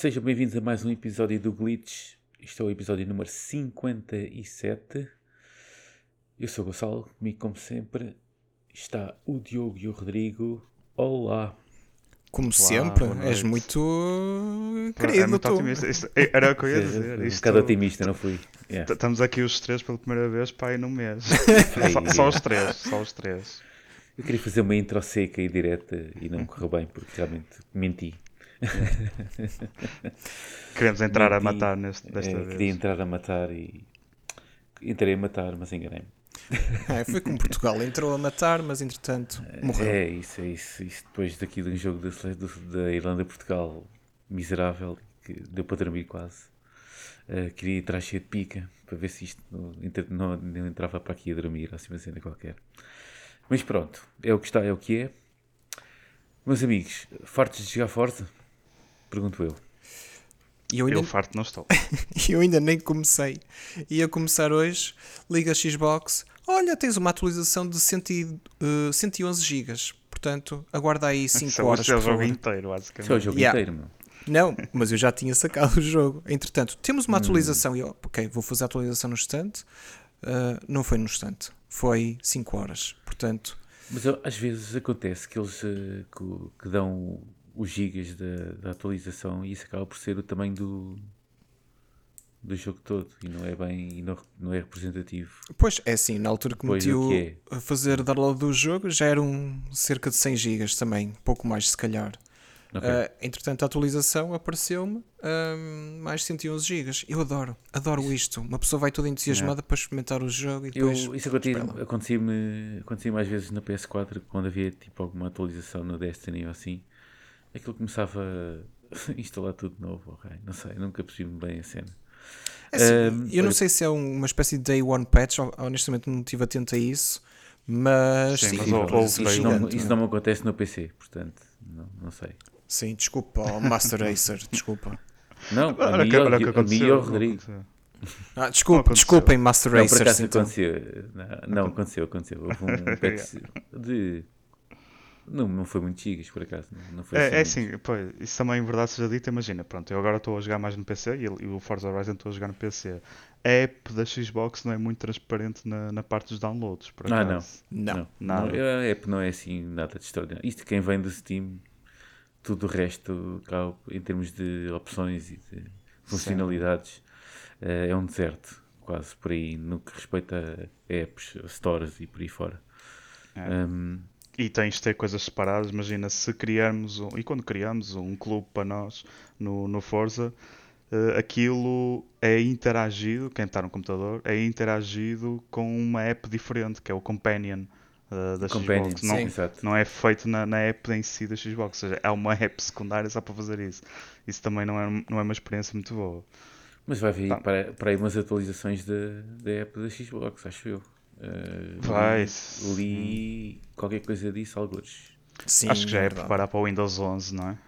Sejam bem-vindos a mais um episódio do Glitch. Este é o episódio número 57. Eu sou o Gonçalo, comigo como sempre está o Diogo e o Rodrigo. Olá! Como sempre, boa és muito É querido muito tu. otimista. Isto- é- era o que eu ia dizer. um Isto- bocado otimista, não fui? Yeah. Estamos aqui os três pela primeira vez, pá, aí no mês. Foi, só, só os três, só os três. Eu queria fazer uma intro seca e direta e não correu bem porque realmente menti. Queremos entrar a matar neste, desta Eh, vez. queria entrar a matar e. Entrei a matar, mas enganei-me. É, foi como Portugal entrou a matar, mas entretanto morreu. É isso, é isso. Isso depois daqui de um jogo da, da Irlanda-Portugal miserável, que deu para dormir quase. Uh, queria entrar cheio de pica para ver se isto não, não- não entrava para aqui a dormir, assim uma cena qualquer. Mas pronto, é o que está, é o que é. Meus amigos, fartos de jogar Forza? Pergunto eu. E eu ainda, Eu farto não estou. eu ainda nem comecei. Ia começar hoje, liga a Xbox. Olha, tens uma atualização de 100 e, eh, 111 GB. Portanto, aguarda aí 5 Isso é o- horas. isso é o jogo inteiro, Isso é o basicamente. jogo Yeah. inteiro, meu. Não, mas eu já tinha sacado o jogo. Entretanto, temos Hum. uma atualização. E eu, ok, vou fazer a atualização no instante. Ah, não foi no instante, foi 5 horas. Portanto, Mas às vezes acontece que eles eh, que, que dão os gigas da, da atualização e isso acaba por ser o tamanho do, do jogo todo e não é bem e não, não é representativo. Pois é assim, na altura que Pois, meti o o, que é? a fazer download do jogo já eram cerca de 100 GB também, pouco mais se calhar. Ok. Ah, entretanto, a atualização apareceu-me ahm, mais 111 GB. Eu adoro, adoro isto. Uma pessoa vai toda entusiasmada para experimentar o jogo e Eu, depois. isso acontecia- espera. acontecia-me acontecia às vezes na PS4 quando havia tipo alguma atualização no Destiny ou assim. Aquilo começava a instalar tudo de novo, ok? Não sei, nunca percebi bem a cena. É assim, Ahm, eu não sei se é uma espécie de day one patch, ho- honestamente não estive atento a isso, mas Sim, sim, mas day Isso, não, isso não me acontece no PC, portanto, não, não sei. sim, desculpa, oh, Master Racer, desculpa. Não, a Olha mim que- ou- olha o que a mim aconteceu. ou o não Rodrigo. Ah, desculpa, desculpem, Master Não, por acaso então. aconteceu. Não, não, aconteceu, aconteceu. Houve um patch de. Não, não foi muito gigas, por acaso. Não, não foi É, é muito. assim, pois, isso também em verdade seja dito, imagina, pronto, eu agora estou a jogar mais no PC e, e o Forza Horizon estou a jogar no PC. A app da Xbox não é muito transparente na, na parte dos downloads, por Ah, acaso. Não. Não, Nada. não, a app não é assim nada de extraordinário. Isto quem vem do Steam, tudo o resto, cá, em termos de opções e de funcionalidades, eh, é um deserto, quase por aí, no que respeita a apps, a stores e por aí fora. É. Um, E tens de ter coisas separadas. Imagina se criarmos, um, e quando criamos um clube para nós no, no Forza, eh, aquilo é interagido, quem está no computador, é interagido com uma app diferente, que é o Companion eh, da companion, Xbox. Não, Sim. exato. não é feito na, na app em si da Xbox, ou seja, é uma app secundária só para fazer isso. Isso também não é, não é uma experiência muito boa. Mas vai vir Tá. para, para aí umas atualizações da app da Xbox, acho eu. Eh, Vai. Li, qualquer coisa disso, alguns. Sim, Acho que já é verdade. preparar para o Windows 11, não é?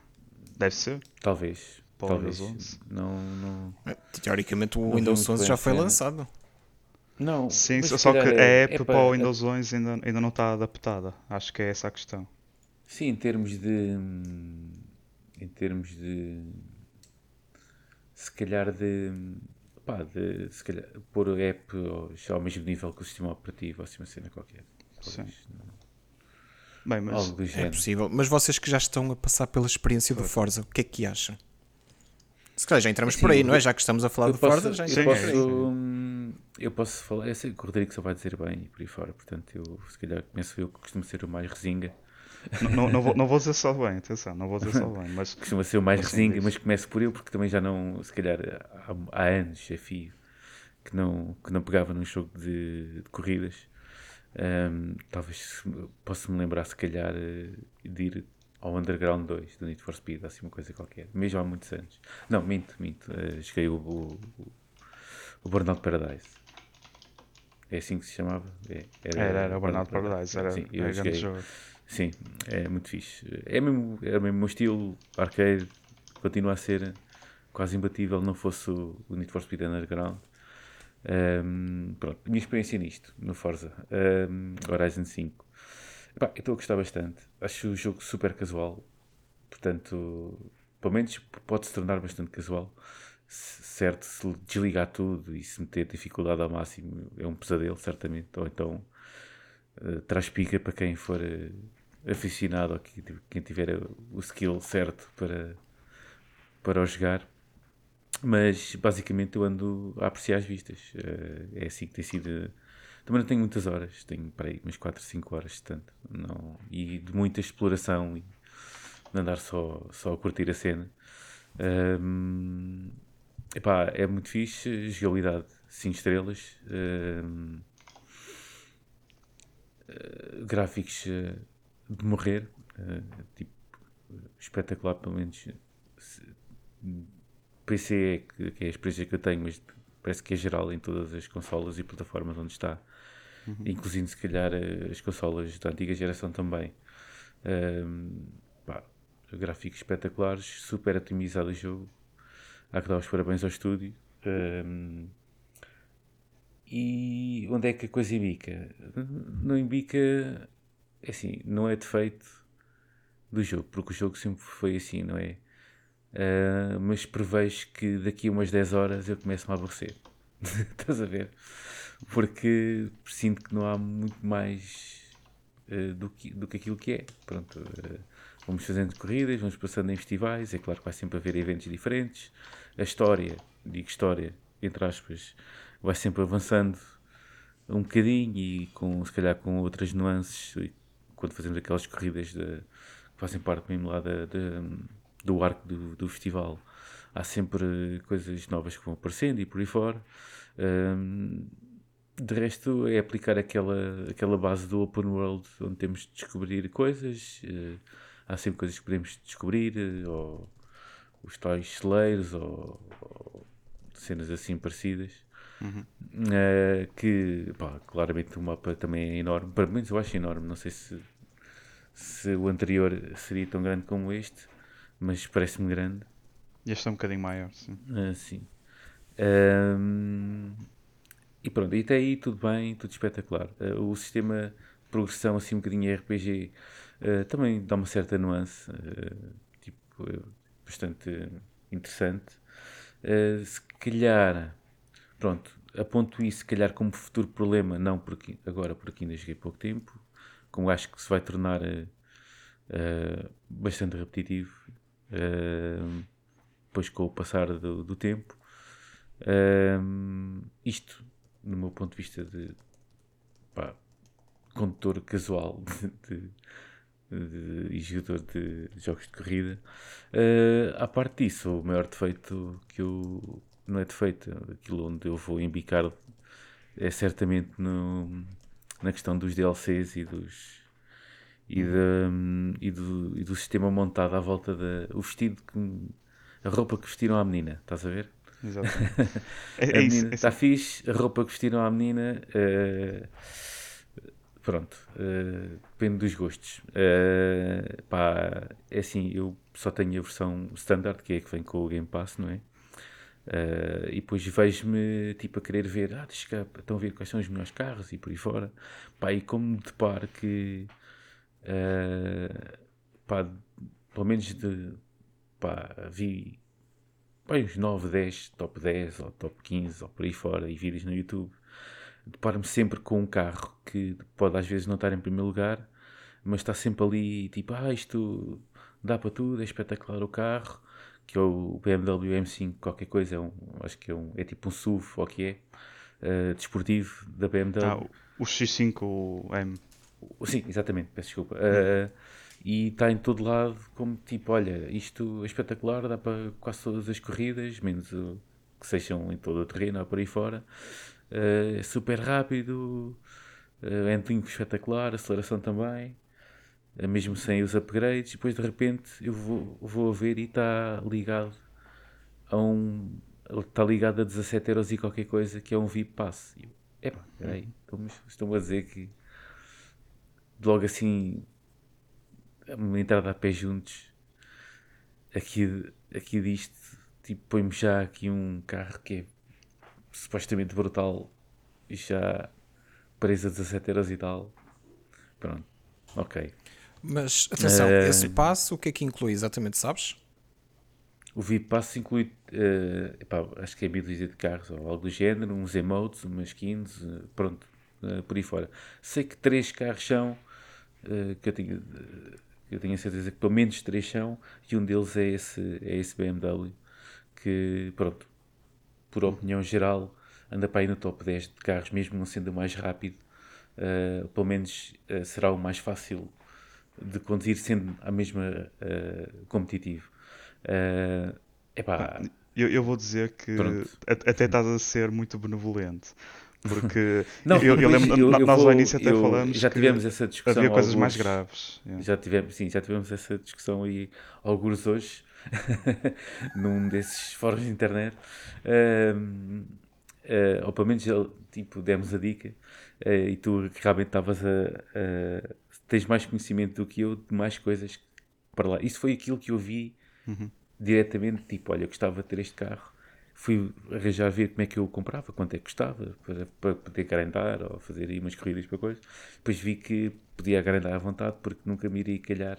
Deve ser. Talvez. Para o talvez. Windows 11. Não, não, Teoricamente o Não Windows muito 11 bem já foi lançado. não. Sim, só que calhar a é- app é para para- o Windows 11 ainda, ainda não está adaptada. Acho que é essa a questão. Sim, em termos de. Em termos de. Se calhar de. Pá, de. Se calhar pôr a app ao, já ao mesmo nível que o sistema operativo, ou assim uma cena qualquer. Talvez, Bem, mas É género. possível. Mas vocês que já estão a passar pela experiência do Forza, o que é que acham? Se calhar já entramos por Assim, aí, não é? Já que estamos a falar eu do posso, Forza, já eu, Sim, é por posso, hum, eu posso falar, eu sei que o Rodrigo só vai dizer bem e por aí fora, portanto eu se calhar começo eu que costumo ser o mais resinga, não, não, vou, não vou dizer só bem, atenção, não vou dizer só bem, mas costuma ser o mais resinga, mas começo por eu porque também já não, se calhar há, há anos, a fio, que não, que não pegava num jogo de, de corridas. Hum, talvez possa me lembrar se calhar eh, de ir ao Underground 2 do Need for Speed, assim uma coisa qualquer, mesmo há muitos anos. Não, minto, minto, eh, cheguei o, o, o Burnout Paradise. É assim que se chamava? É, era, era o Burnout Paradise, era, Sim, eu era grande jogo. Sim, é muito fixe. É mesmo, é mesmo o meu estilo arcade, continua a ser quase imbatível, não fosse o, Need for Speed Underground. Ahm, pronto, minha experiência nisto, no Forza Ahm, Horizon 5. Epá, eu estou a gostar bastante. Acho o jogo super casual, portanto, pelo menos pode se tornar bastante casual. Certo, se desligar tudo e se meter dificuldade ao máximo é um pesadelo, certamente. Ou então uh, traz pica para quem for uh, aficionado ou que, quem tiver o skill certo para, para o jogar. Mas basicamente eu ando a apreciar as vistas. Uh, é assim que tem sido. Também não tenho muitas horas, tenho para aí umas 4, 5 horas tanto. Não, e de muita exploração e de andar só, só a curtir a cena. Um, epá, é muito fixe, jogabilidade 5 estrelas, um, uh, gráficos uh, de morrer, uh, tipo, espetacular, pelo menos. PC é que, que, é a experiência que eu tenho, mas parece que é geral em todas as consolas e plataformas onde está, uhum. inclusive se calhar as consolas da antiga geração também. Um, pá, gráficos espetaculares, super otimizado o jogo. Há que dar os parabéns ao estúdio. Um, e onde é que a coisa imbica? Não imbica, é assim, não é defeito do jogo, porque o jogo sempre foi assim, não é? Uh, mas prevejo que daqui a umas 10 horas eu começo a aborrecer. Estás a ver? Porque sinto que não há muito mais uh, do, que, do que aquilo que é. Pronto, uh, vamos fazendo corridas, vamos passando em festivais. É claro que vai sempre haver eventos diferentes. A história, digo história, entre aspas, vai sempre avançando um bocadinho e com, se calhar com outras nuances quando fazemos aquelas corridas de, que fazem parte mesmo lá da, da do arco do, do festival. Há sempre coisas novas que vão aparecendo e por aí fora. Um, de resto, é aplicar aquela, aquela base do open world onde temos de descobrir coisas. Uh, há sempre coisas que podemos descobrir, uh, ou os tais celeiros, ou, ou cenas assim parecidas. Uhum. Uh, que, pá, claramente o mapa também é enorme. Para mim, eu acho enorme. Não sei se, se o anterior seria tão grande como este mas parece-me grande. Este é um bocadinho maior, sim. Uh, sim. Um, e pronto, e até aí tudo bem, tudo espetacular. Uh, o sistema de progressão, assim um bocadinho RPG, uh, ah, também dá uma certa nuance, tipo, bastante interessante. se calhar, pronto, aponto isso, se calhar, como futuro problema, não porque, agora porque ainda joguei pouco tempo, como acho que se vai tornar bastante repetitivo uh, depois com o passar do, do tempo. Uh, isto, no meu ponto de vista de pá, condutor casual de, de, de, e jogador de jogos de corrida, uh, à parte disso, o maior defeito que eu não é defeito, aquilo onde eu vou embicar é certamente no, na questão dos DLCs e dos e, de, e, do, e do sistema montado à volta da. O vestido que. A roupa que vestiram à menina, estás a ver? Exatamente. É, é isso, está é fixe, a roupa que vestiram à menina. Uh, pronto, uh, depende dos gostos. Uh, pá, é assim, eu só tenho a versão standard, que é a que vem com o Game Pass, não é? Uh, e depois vejo-me tipo a querer ver, ah, deixa cá, estão a ver quais são os melhores carros e por aí fora. Pá, e como me deparo que Uh, pá, pelo menos de. Pá, vi pá, uns 9, 10, top 10 ou top 15 ou por aí fora e vídeos no YouTube. Deparo-me sempre com um carro que pode às vezes não estar em primeiro lugar, mas está sempre ali tipo, ah, isto dá para tudo, é espetacular o carro, que é o BMW M5, qualquer coisa, é um, acho que é, um, é tipo um SUV, ou que é, uh, desportivo da BMW. Ah, o X5M. Sim, exatamente, peço desculpa. Uh, e está em todo lado como tipo, olha, isto é espetacular, dá para quase todas as corridas, menos o, que sejam em todo o terreno ou por aí fora. Uh, é super rápido, uh, é um espetacular, aceleração também, mesmo sem os upgrades. Depois de repente eu vou, vou a ver e está ligado a um. Está ligado a 17 euros e qualquer coisa que é um VIP Pass. Epá, peraí, estão-me a dizer que logo assim uma entrada a pé juntos aqui, aqui disto tipo põe-me já aqui um carro que é supostamente brutal e já preço a 17 euros e tal pronto, ok mas atenção, uh, esse passo o que é que inclui exatamente, sabes? o VIP Pass inclui, uh, epá, acho que é meia dúzia de carros ou algo do género, uns emotes, umas skins, uh, pronto, uh, por aí fora. Sei que três carros são, que eu tenho, eu tenho a certeza que pelo menos três são, e um deles é esse, é esse BMW, que, pronto, por opinião geral, anda para aí no top 10 de carros, mesmo não sendo o mais rápido, pelo menos será o mais fácil de conduzir, sendo a mesma competitivo. Uh, epá, eu, eu vou dizer que Pronto. até estás a ser muito benevolente. Porque não, eu, eu lembro, eu, nós vou, ao início até falamos já tivemos essa discussão havia coisas alguns, mais graves. Yeah. Já tivemos, sim, já tivemos essa discussão aí alguns hoje num desses fóruns de internet. Uh, uh, ou pelo menos tipo, demos a dica uh, e tu realmente estavas a, tens mais conhecimento do que eu de mais coisas para lá. Isso foi aquilo que eu vi Uhum. Diretamente, tipo, olha, eu gostava de ter este carro. Fui arranjar ver como é que eu comprava, quanto é que custava, para, para poder garantar ou fazer aí umas corridas para coisas. Depois vi que podia garantar à vontade porque nunca me iria calhar,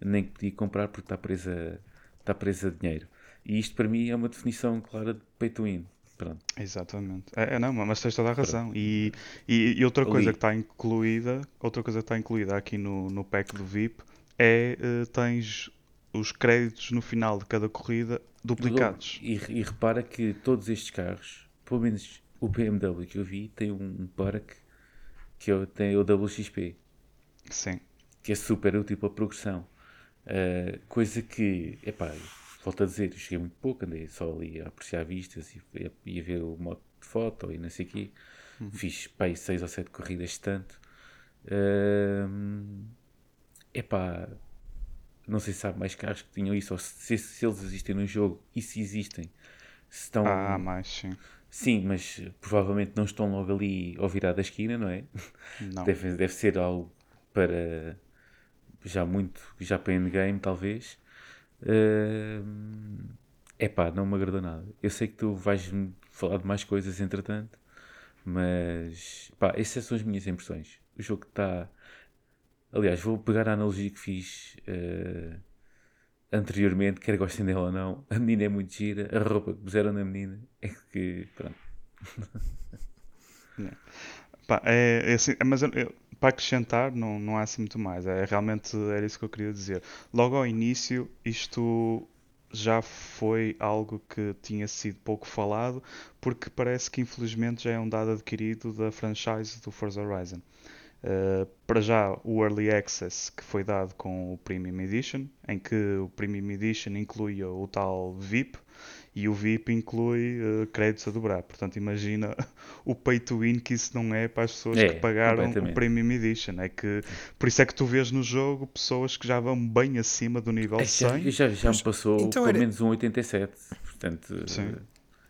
nem podia comprar porque está presa, está presa a dinheiro. E isto para mim é uma definição clara de pay to win. Pronto. Exatamente. É, é, não, mas tens toda a razão. E, e, e, outra coisa que está incluída, outra coisa que está incluída aqui no, no pack do VIP é uh, tens os créditos no final de cada corrida duplicados. E, e, repara que todos estes carros, pelo menos o BMW que eu vi, tem um parque que é tem o WXP. Sim. Que é super útil para a progressão. Uh, coisa que, epá, volto a dizer, eu cheguei muito pouco, andei só ali a apreciar vistas e ia ver o modo de foto e não sei o quê. Uhum. Fiz pá, seis ou sete corridas tanto. Uh, epá, não sei se há mais carros que tinham isso, ou se, se eles existem no jogo e se existem. Se estão... Ah, mais sim. Sim, mas provavelmente não estão logo ali ao virar da esquina, não é? Não. Deve, deve ser algo para já muito, já para endgame talvez. É uh, pá, não me agradou nada. Eu sei que tu vais falar de mais coisas entretanto, mas pá, essas são as minhas impressões. O jogo está Aliás, vou pegar a analogia que fiz uh, anteriormente, quer gostem dela ou não. A menina é muito gira, a roupa que puseram na menina é que. Pronto. Pá, é, é assim, mas eu, para acrescentar, não, não há assim muito mais. É, realmente era isso que eu queria dizer. Logo ao início, isto já foi algo que tinha sido pouco falado, porque parece que infelizmente já é um dado adquirido da franchise do Forza Horizon. Uh, para já o Early Access que foi dado com o Premium Edition, em que o Premium Edition inclui o tal VIP e o VIP inclui uh, créditos a dobrar. Portanto, imagina o pay to win que isso não é para as pessoas é, que pagaram o Premium Edition. É que, por isso é que tu vês no jogo pessoas que já vão bem acima do nível é, 100. Já, já, já me passou então, pelo era... menos um 87. Portanto, Sim.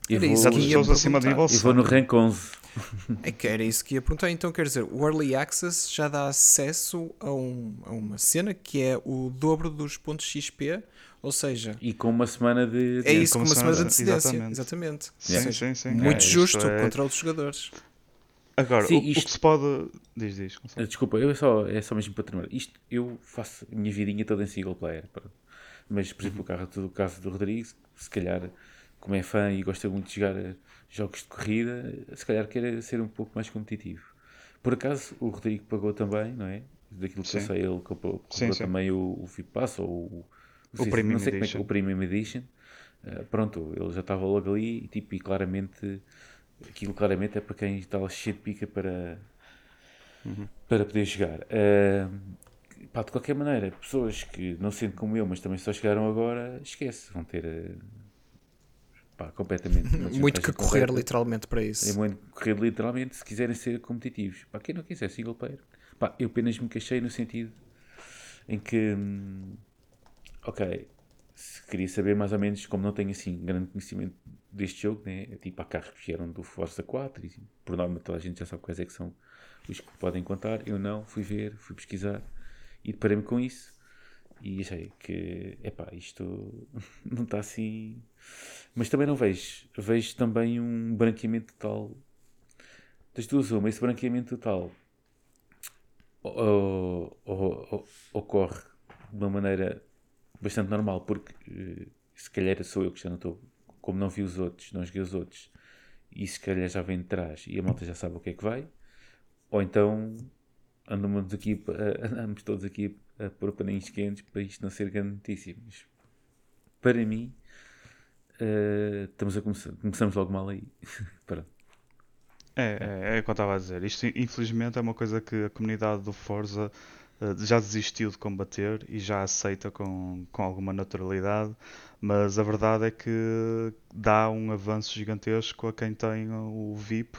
E vou, acima nível 100. E vou no rank 11. É que era isso que ia perguntar. Então, quer dizer, o Early Access já dá acesso a, um, a uma cena que é o dobro dos pontos XP, ou seja... E com uma semana de... É isso, com uma semana de antecedência. Exatamente. exatamente. Sim, sim, sim. Muito é, justo é... contra os jogadores. Agora, sim, o, isto... o, que se pode... Diz, diz. Gonçalo. Desculpa, eu só, é só mesmo para terminar. Isto, eu faço a minha vidinha toda em single player. Mas, por exemplo, uhum. o, caso do Rodrigo, se calhar, como é fã e gosta muito de jogar jogos de corrida, se calhar quer ser um pouco mais competitivo. Por acaso, o Rodrigo pagou também, não é? Daquilo que sim. eu sei, ele comprou, comprou sim, sim. também o, o VIP Pass ou o, o, o Premium não sei Edition. Como é, o Premium Edition. Uh, pronto, ele já estava logo ali e, tipo, e claramente aquilo claramente é para quem está cheio de pica para, uhum. para poder jogar. Uh, pá, de qualquer maneira, pessoas que não sentem como eu, mas também só chegaram agora, esquece, vão ter uh, pá, completamente. muito que correr completa. literalmente para isso. É muito correr literalmente se quiserem ser competitivos. Para quem não quiser single player, pá, eu apenas me queixei no sentido em que, hum, ok, se queria saber mais ou menos, como não tenho assim grande conhecimento deste jogo, né? É tipo, há carros que vieram do Forza 4 e por norma toda a gente já sabe quais é que são os que podem contar. Eu não, fui ver, fui pesquisar e deparei-me com isso e achei que, epá, isto não está assim. Mas também não vejo. Vejo também um branqueamento total. Das duas, uma, esse branqueamento total ocorre de uma maneira bastante normal, porque eh, se calhar sou eu que já não estou, como não vi os outros, não joguei os outros, e se calhar já vem de trás e a malta já sabe o que é que vai, ou então andamos, aqui, andamos todos aqui a pôr paninhos quentes para isto não ser grande notícia. Mas para mim, uh, estamos a começar, começamos logo mal aí. É, é, é o que eu estava a dizer. Isto, infelizmente, é uma coisa que a comunidade do Forza já desistiu de combater e já aceita com, com alguma naturalidade, mas a verdade é que dá um avanço gigantesco a quem tem o VIP,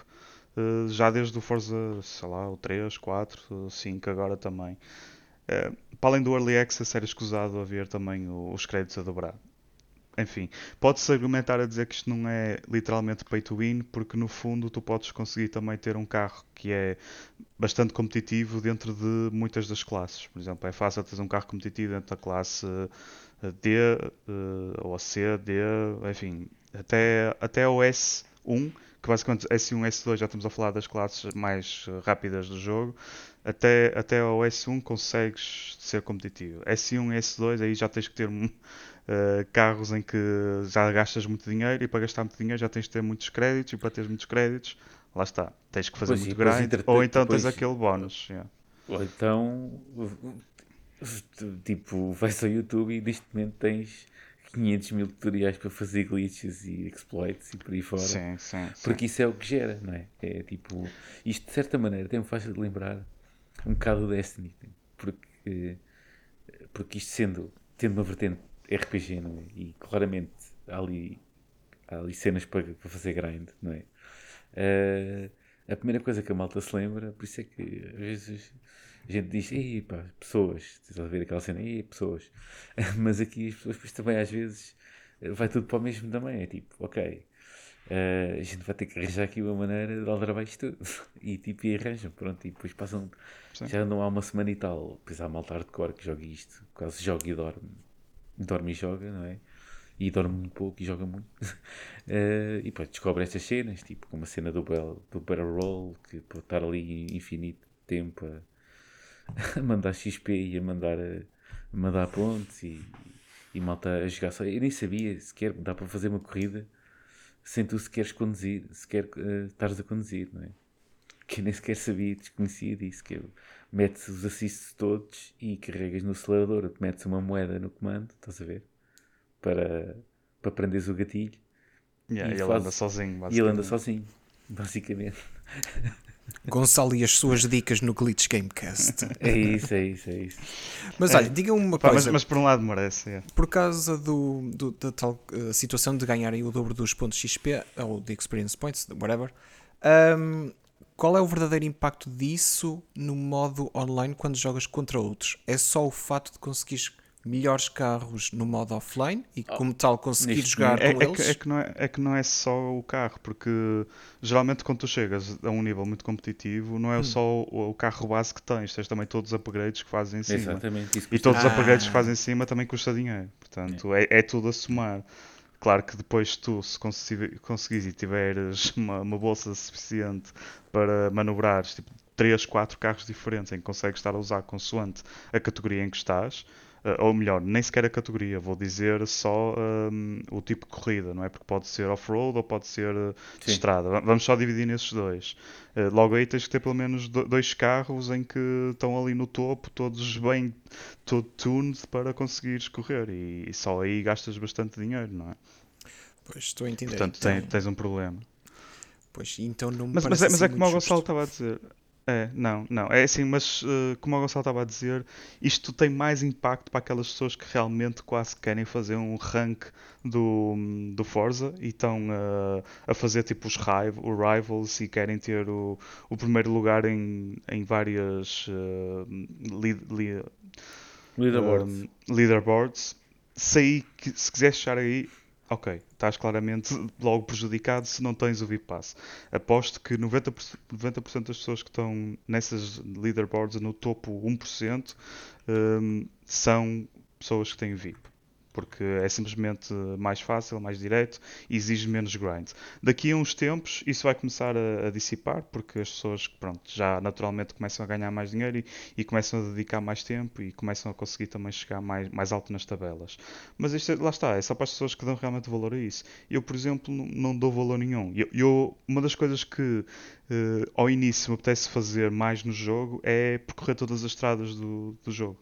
uh, já desde o Forza, sei lá, o 3, 4, 5 agora também. Uh, para além do Early Access, era escusado haver também os créditos a dobrar enfim, pode-se argumentar a dizer que isto não é literalmente pay to win, porque no fundo tu podes conseguir também ter um carro que é bastante competitivo dentro de muitas das classes. Por exemplo, é fácil ter um carro competitivo dentro da classe eh, D eh, ou C, D, enfim, até, até o S1, que basicamente S1 e S2 já estamos a falar das classes mais rápidas do jogo, até, até o S1 consegues ser competitivo. S1 e S2 aí já tens que ter uh, carros em que já gastas muito dinheiro e para gastar muito dinheiro já tens de ter muitos créditos e para teres muitos créditos, lá está, tens que fazer pois muito grind ou então tens aquele bónus. Yeah. Ou então, tipo, vais ao YouTube e neste momento tens 500 mil tutoriais para fazer glitches e exploits e por aí fora. Sim, sim, porque isso é o que gera, não é? É tipo, isto de certa maneira até me faz lembrar um bocado o Destiny, porque, porque isto sendo, tendo uma vertente RPG, não é? E claramente há ali, há ali cenas para, para fazer grind, não é? Uh, a primeira coisa que a malta se lembra, por isso é que às vezes a gente diz, ei pá, pessoas, estás a ver aquela cena, ei pessoas, mas aqui as pessoas depois também às vezes vai tudo para o mesmo também, é tipo, ok, uh, a gente vai ter que arranjar aqui uma maneira de aldrabar isto tudo, e tipo, e arranjam, pronto, e depois passam, Sim. já andam há uma semana e tal, depois há malta hardcore que joga isto, quase joga e dorme, dorme e joga, não é? E dorme muito pouco e joga muito. uh, e depois descobre estas cenas, tipo como a cena do, bell, do Battle Roll, que pode estar ali infinito tempo a, a mandar XP e a mandar, a, a mandar pontos e, e malta a jogar só. Eu nem sabia sequer dá para fazer uma corrida sem tu sequeres conduzir, sequer uh, estares a conduzir, não é? Que eu nem sequer sabia, desconhecia disso, que eu metes os assists todos e carregas no acelerador, metes uma moeda no comando, estás a ver? Para, para prenderes o gatilho. Yeah, e, ele anda sozinho, E ele anda sozinho, basicamente. Gonçalo e as suas dicas no Glitch Gamecast. É isso, é isso, é isso. Mas é. olha, diga uma coisa. Mas, mas, por um lado merece. É. Por causa do, do da tal uh, situação de ganharem o dobro dos pontos XP, ou de Experience Points, whatever, um, qual é o verdadeiro impacto disso no modo online quando jogas contra outros? É só o fato de conseguires melhores carros no modo offline e oh, como tal conseguir jogar é, com é eles? Que, é, que não é, é que não é só o carro, porque geralmente quando tu chegas a um nível muito competitivo, não é hum. só o, o, carro base que tens, tens também todos os upgrades que fazem em cima. Exatamente. E todos os upgrades que ah. fazem em cima também custa dinheiro. Portanto, é, é tudo a somar. Claro que depois tu, se conseguires e tiveres uma, uma bolsa suficiente para manobrares tipo 3, 4 carros diferentes em que consegues estar a usar consoante a categoria em que estás, ou melhor, nem sequer a categoria, vou dizer só um, o tipo de corrida, não é? Porque pode ser off-road ou pode ser uh, de estrada. Vamos só dividir nesses dois. Uh, logo aí tens que ter pelo menos dois carros em que estão ali no topo, todos bem todo tuned para conseguires correr e, e só aí gastas bastante dinheiro, não é? Pois estou a entender. Portanto, então... tens um problema. Pois, então não me mas, mas, é, mas é assim como o Gonçalo estava a dizer. É, não, não. É assim, mas uh, como o Gonçalo estava a dizer, isto tem mais impacto para aquelas pessoas que realmente quase querem fazer um rank do, do Forza e estão uh, a fazer tipo os rival, rivals e querem ter o, o primeiro lugar em, em várias uh, lead, lead, leaderboards. leaderboards. Se, aí, se quiseres chegar aí, ok, estás claramente logo prejudicado se não tens o VIP Pass. Aposto que 90%, 90 das pessoas que estão nessas leaderboards no topo 1% um, são pessoas que têm VIP. Porque é simplesmente mais fácil, mais direto e exige menos grind. Daqui a uns tempos isso vai começar a, a dissipar, porque as pessoas pronto, já naturalmente começam a ganhar mais dinheiro e, e, começam a dedicar mais tempo e começam a conseguir também chegar mais, mais alto nas tabelas. Mas isto, é, lá está, é só para as pessoas que dão realmente valor a isso. Eu, por exemplo, não dou valor nenhum. Eu, eu uma das coisas que uh, ao início me apetece fazer mais no jogo é percorrer todas as estradas do, do jogo.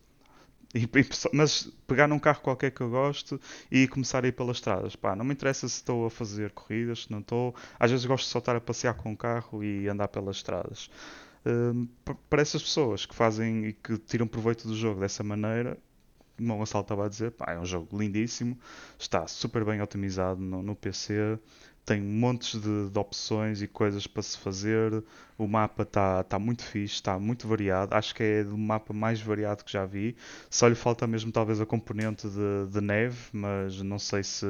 E, mas pegar num carro qualquer que eu gosto e começar a ir pelas estradas. Pá, não me interessa se estou a fazer corridas, se não estou. Às vezes gosto de só estar a passear com o carro e andar pelas estradas. Um, para essas pessoas que fazem e que tiram proveito do jogo dessa maneira, como o Gonçalo estava a dizer, pá, é um jogo lindíssimo, está super bem otimizado no, no PC tem montes de, de, opções e coisas para se fazer. O mapa está tá muito fixe, está muito variado. Acho que é o mapa mais variado que já vi. Só lhe falta mesmo talvez a componente de, de neve, mas não sei se,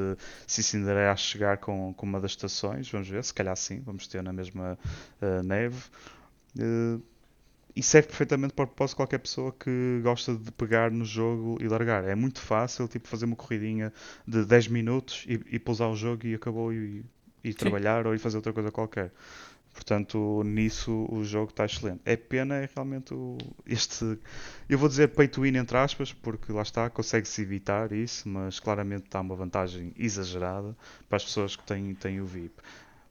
se isso ainda irá chegar com, com uma das estações. Vamos ver, se calhar sim, vamos ter na mesma uh, neve. Uh, e serve perfeitamente para o propósito de qualquer pessoa que gosta de pegar no jogo e largar. É muito fácil, tipo, fazer uma corridinha de 10 minutos e, e pousar o jogo e acabou e, ir trabalhar ou ir fazer outra coisa qualquer. Portanto, nisso o jogo está excelente. É pena é realmente o, este. Eu vou dizer pay to win entre aspas, porque lá está, consegue-se evitar isso, mas claramente está uma vantagem exagerada para as pessoas que têm, têm o VIP.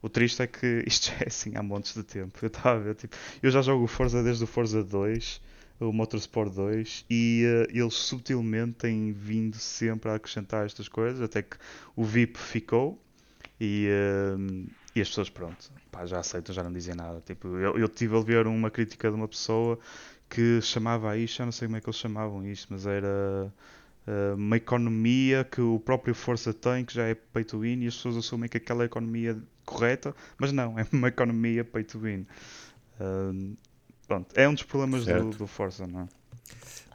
O triste é que isto já é assim há montes de tempo. Eu estava a ver, tipo, eu já jogo o Forza desde o Forza 2, o Motorsport 2, e uh, eles subtilmente têm vindo sempre a acrescentar estas coisas, até que o VIP ficou e, uh, e as pessoas, pronto, pá, já aceitam, já não dizem nada. Tipo, eu, eu tive a ver uma crítica de uma pessoa que chamava isto, já não sei como é que eles chamavam isto, mas era uh, uma economia que o próprio Força tem, que já é pay to win, e as pessoas assumem que aquela é a economia correta, mas não, é uma economia pay to win. Uh, pronto, é um dos problemas do, do Forza, não é?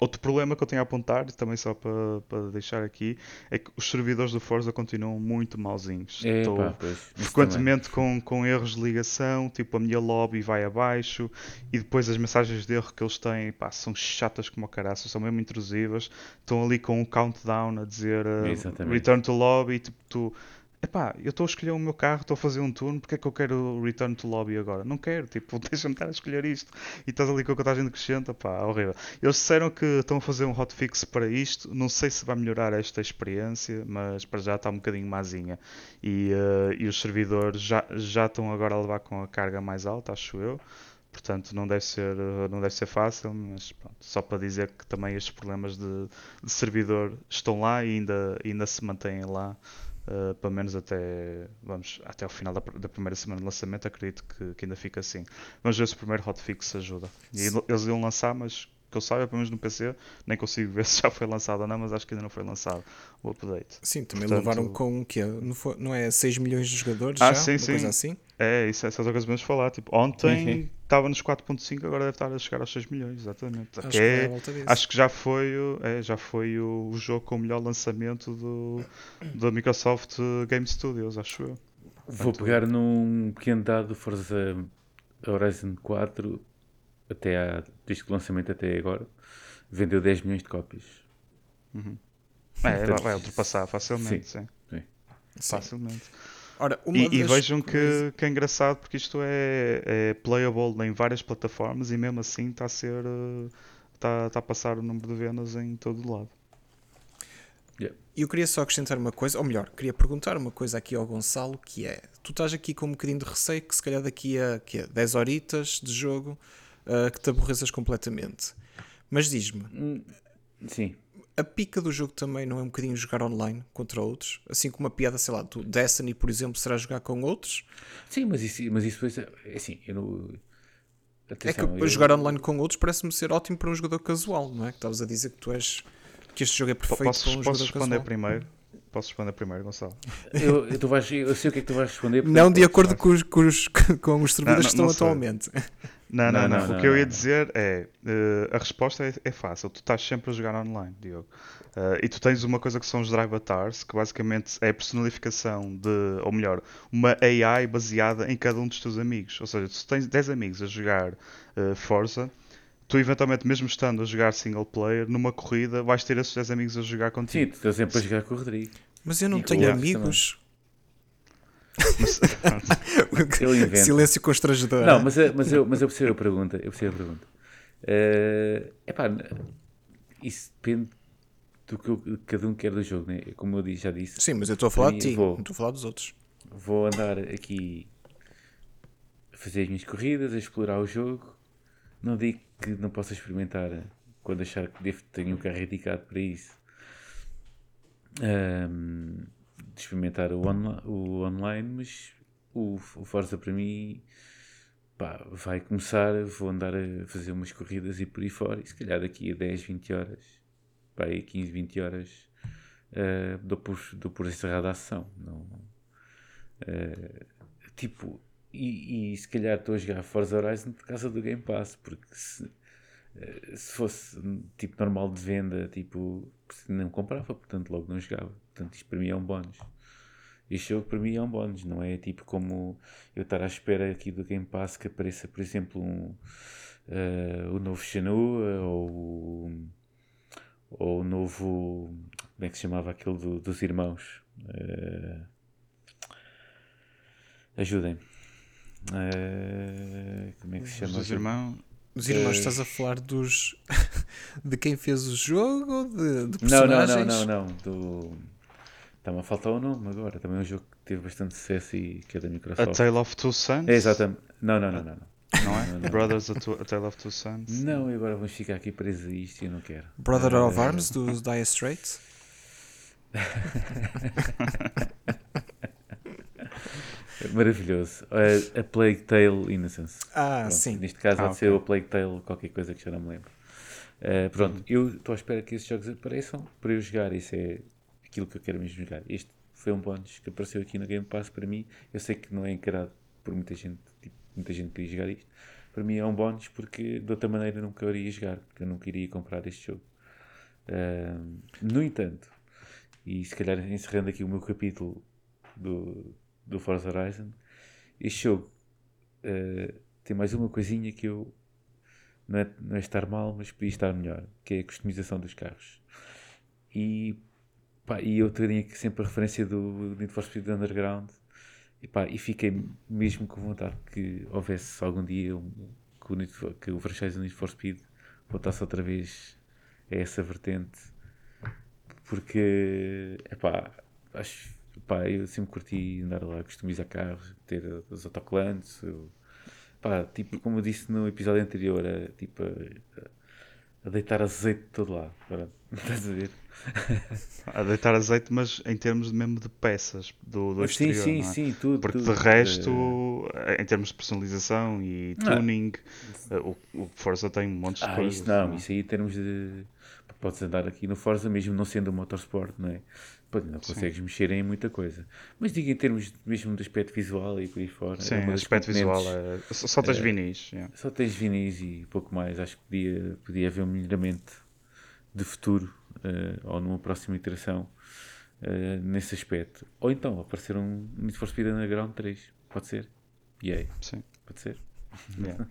Outro problema que eu tenho a apontar, também só para, para deixar aqui, é que os servidores do Forza continuam muito mauzinhos. É, Estou pá, pois, frequentemente com, com erros de ligação, tipo a minha lobby vai abaixo e depois as mensagens de erro que eles têm pá, são chatas como a caraça, são mesmo intrusivas. Estão ali com um countdown a dizer uh, return to lobby, tipo, tu epá, eu estou a escolher o meu carro, estou a fazer um turno, porque é que eu quero Return to Lobby agora? Não quero, tipo, deixa-me estar a escolher isto. E estás ali com a contagem decrescente, pá, horrível. Eles disseram que estão a fazer um hotfix para isto, não sei se vai melhorar esta experiência, mas para já está um bocadinho mazinha. E, uh, e os servidores já, já estão agora a levar com a carga mais alta, acho eu. Portanto, não deve ser, não deve ser fácil, mas pronto, só para dizer que também estes problemas de, de servidor estão lá e ainda, ainda se mantêm lá Uh, pelo menos até, vamos, até o final da, da primeira semana de lançamento, acredito que, que, ainda fica assim. Vamos ver se o primeiro hotfix ajuda. E eles iam lançar, mas que eu saiba, pelo menos no PC, nem consigo ver se já foi lançado ou não, mas acho que ainda não foi lançado o update. Sim, também Portanto, levaram com o quê? Não, foi, não é 6 milhões de jogadores ah, já? Sim, sim. Coisa assim? É, isso é essas coisas mesmo falar. Tipo, ontem estava nos 4.5, agora deve estar a chegar aos 6 milhões, exatamente. Acho que, é, acho que já foi, é, já foi o, o, jogo com o melhor lançamento do, da Microsoft Game Studios, acho eu. Vou pegar num pequeno dado do Forza Horizon 4 até à, desde o lançamento até agora, vendeu 10 milhões de cópias. Uhum. É, Portanto, vai ultrapassar facilmente, sim. sim. sim. Facilmente. Ora, e, das... e, vejam que, que é engraçado porque isto é, é, playable em várias plataformas e mesmo assim está a ser está, está a passar o número de vendas em todo o lado. Yeah. Eu queria só acrescentar uma coisa, ou melhor, queria perguntar uma coisa aqui ao Gonçalo, que é, tu estás aqui com um bocadinho de receio que se calhar daqui a que é, 10 horitas de jogo uh, que te aborreças completamente. Mas diz-me, hum, sim. A pica do jogo também não é um bocadinho jogar online contra outros? Assim como uma piada, sei lá, do Destiny, por exemplo, será jogar com outros? Sim, mas isso, mas isso é assim, eu não. Atenção, é que eu... jogar online com outros parece-me ser ótimo para um jogador casual, não é? Que estavas a dizer que tu és. que este jogo é perfeito posso, para um posso jogador responder casual. primeiro? Posso responder primeiro, Gonçalo? Eu, eu, tu vais, eu sei o que é que tu vais responder. Não de acordo com os, com os, com os servidores não, não, que estão atualmente. Não, não, não. não. O que eu ia dizer é: uh, a resposta é, é, fácil. Tu estás sempre a jogar online, Diogo. Uh, e tu tens uma coisa que são os drive avatars, que basicamente é a personalificação de, ou melhor, uma AI baseada em cada um dos teus amigos. Ou seja, se tens 10 amigos a jogar uh, Forza, tu eventualmente, mesmo estando a jogar single player, numa corrida, vais ter esses 10 amigos a jogar Sim, contigo. estou sempre a jogar com o Rodrigo. Mas eu não E tenho amigos. Mas, Ele inventa. Silêncio constrangedor. Não, mas, eu- mas, eu, mas eu percebo a pergunta. Eu percebo a pergunta. É epá, isso depende do que eu- cada um quer do jogo, né? Como eu já disse. Sim, mas eu estou a falar de ti, vou. não estou a falar dos outros. Vou andar aqui a fazer as minhas corridas, a explorar o jogo. Não digo que não possa experimentar quando achar que devo ter um carro indicado para isso. Ahm, de experimentar o, onla- o online, mas o, o Forza para mim pá, vai começar. Vou andar a fazer umas corridas e por aí fora. E se calhar daqui a 10, 20 horas, pá, aí 15, 20 horas, ah, dou, por, dou por encerrada a sessão. Não, Uh, tipo, e, e se calhar estou a jogar Forza Horizon por causa do Game Pass, porque se, uh, se fosse tipo normal de venda, tipo, não comprava, portanto logo não jogava. Portanto, isto para mim é um bónus. Este jogo para mim é um bónus, não é tipo como eu estar à espera aqui do Game Pass que apareça, por exemplo, um, uh, o novo Shenmue ou, o- ou o novo. Como é que se chamava aquele do- dos irmãos? Uh, Ajudem-me. Eh, como é que se chama? o os jogo? irmãos. Os irmãos, Eh, estás a falar dos. de quem fez o jogo ou de, de Não, não, personagens? não, não, não. Do... Está-me a faltar o nome agora. Também é um jogo que teve bastante sucesso e que é da A Microsoft. Tale of Two Sons? É, exatamente. Não, não, não, não. Não, Não é? Não, não. Brothers a, a Tale of Two Sons? não e agora vamos ficar aqui presos a isto e eu não quero. Brother of Arms, dos Dire Straits. Maravilhoso. A, a Plague Tale Innocence. Ah, Pronto, sim. Neste caso Ah, há de ser o Plague Tale, qualquer coisa que já não me lembro. Uh, pronto, eu estou à espera que esses jogos apareçam para eu jogar. Isso é aquilo que eu quero mesmo jogar. Este foi um bónus que apareceu aqui no Game Pass para mim. Eu sei que não é encarado por muita gente, tipo, muita gente queria jogar isto. Para mim é um bónus porque de outra maneira nunca iria jogar, porque eu nunca iria comprar este jogo. Uh, no entanto, e se calhar encerrando aqui o meu capítulo do, do Forza Horizon, este jogo uh, tem mais uma coisinha que eu não é, não é estar mal, mas podia estar melhor, que é a customização dos carros. E, pá, e eu aqui sempre a referência do Need for Speed Underground. E, pá, e fiquei mesmo com vontade que houvesse algum dia um, que, o for, que o franchise do Need for Speed voltasse outra vez a essa vertente. Porque epá, acho, epá, eu sempre curti andar lá, customizar carros, ter os autocolantes, eu- pá, tipo, como eu disse no episódio anterior, a, tipo, a, a deitar azeite de todo lado, pronto, estás a ver? A deitar azeite, mas em termos mesmo de peças do, do sim, exterior, sim, não é? sim, tudo. Porque tudo, de resto, em termos de personalização e Não. tuning, eh, o, o Forza tem um monte de Ah, coisas. isso não, é? isso aí em termos de. Podes andar aqui no Forza, mesmo não sendo um motorsport, não é? Pois não consegues mexer em muita coisa. Mas digo em termos mesmo de aspecto visual e por aí fora. é Sim, das aspecto visual é. Só, só tens eh, vinis. yeah. Só tens vinis e pouco mais. Acho que podia, podia haver um melhoramento de futuro eh, ou numa próxima iteração eh, nesse aspecto. Ou então aparecer um Need for Speed Underground 3. Pode ser? E aí? Sim. Pode ser? yeah.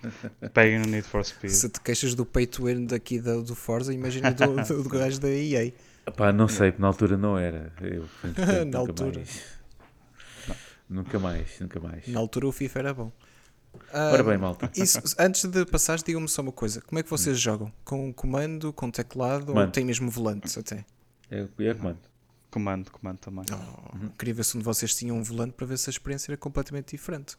Peguem no Need for Speed. Se te queixas do pay to win daqui da- do Forza, imagina do, do, do gajo da EA. Pá, não sei, porque na altura não era. Eu, portanto, Na nunca altura. Mais. Nunca mais, nunca mais. Na altura o FIFA era bom. Ora Ah, bem, malta. Isso, antes de passar, digam-me só uma coisa: como é que vocês jogam? Com comando, com teclado ou Comando. tem mesmo volante até? É, é comando. Comando, comando também. Oh, Queria ver se um de vocês tinha um volante para ver se a experiência era completamente diferente.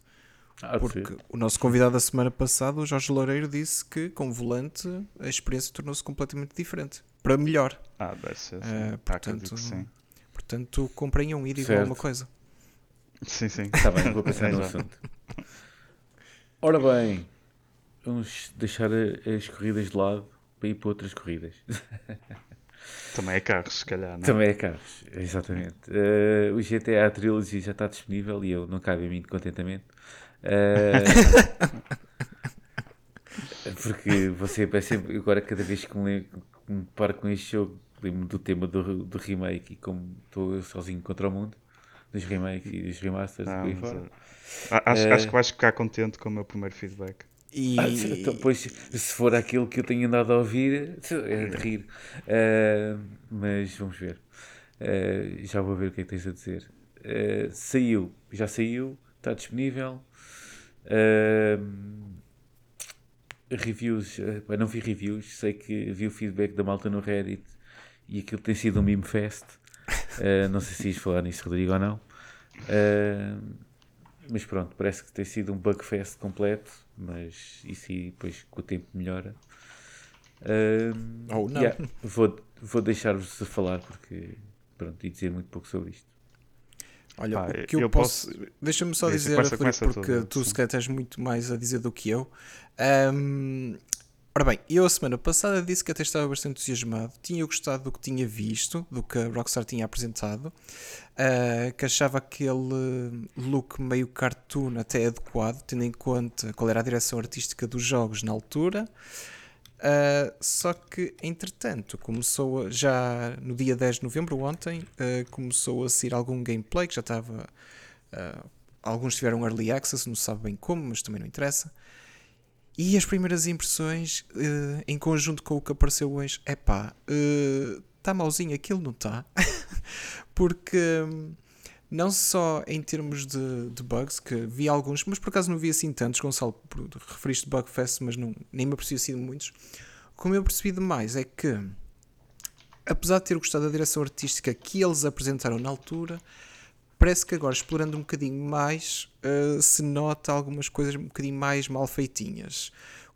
Ah, Porque ser. o nosso convidado da semana passada, o Jorge Loureiro, disse que com volante a experiência tornou-se completamente diferente. Para melhor. Ah, deve ser. Acredito portanto, sim. Portanto, comprem um e digam alguma coisa. Sim, sim. Está bem, vou pensar no assunto. Ora bem, vamos deixar as corridas de lado para ir para outras corridas. Também é carros, se calhar, não é? Também é carros, exatamente. Eh, o GTA Trilogy já está disponível e eu não cabe a mim de contentamento. Eh, porque você é sempre, agora cada vez que me, lembro, me paro com este jogo, lembro-me do tema do, do remake e como estou eu sozinho contra o mundo, dos remakes e dos remasters e fora. eh, a- acho, Eh, acho que vais ficar contente com o meu primeiro feedback. E Ah, se- então, pois, se for aquilo que eu tenho andado a ouvir, é de rir. Ah, mas vamos ver. Ah, já vou ver o que é que tens a dizer. Ah, saiu, já saiu, está disponível. Ah, reviews, ah, pá, não vi reviews, sei que vi o feedback da malta no Reddit e aquilo tem sido um meme fest. Ah, não sei se ias falar nisso, Rodrigo, ou não. Ah, mas pronto, parece que tem sido um bugfest completo, mas isso aí depois com o tempo melhora. Ou não. yeah, vou vou deixar-vos a falar porque pronto, e dizer muito pouco sobre isto. Olha, Pá, o que eu, eu posso. posso- Deixa-me só Isso, dizer, começa- Rodrigo, começa porque tu, tu sim. se calhar tens muito mais a dizer do que eu. Ahm, ora bem, eu a semana passada disse que até estava bastante entusiasmado, tinha gostado do que tinha visto, do que a Rockstar tinha apresentado, ah, que achava aquele look meio cartoon até adequado, tendo em conta qual era a direção artística dos jogos na altura. Uh, só que, entretanto, começou a- já no dia 10 de novembro, ontem, uh, começou a sair algum gameplay que já estava. uh, alguns tiveram early access, não sabe bem como, mas também não interessa. E as primeiras impressões, uh, em conjunto com o que apareceu hoje, é pá, está mauzinho aquilo, não está? Porque. hum, não só em termos de, de bugs, que vi alguns, mas por acaso não vi assim tantos, Gonçalo, referiste Bugfest, mas não, nem me aprecio assim de muitos. Como eu percebi demais é que, apesar de ter gostado da direção artística que eles apresentaram na altura, parece que agora, explorando um bocadinho mais, eh, se nota algumas coisas um bocadinho mais mal feitinhas.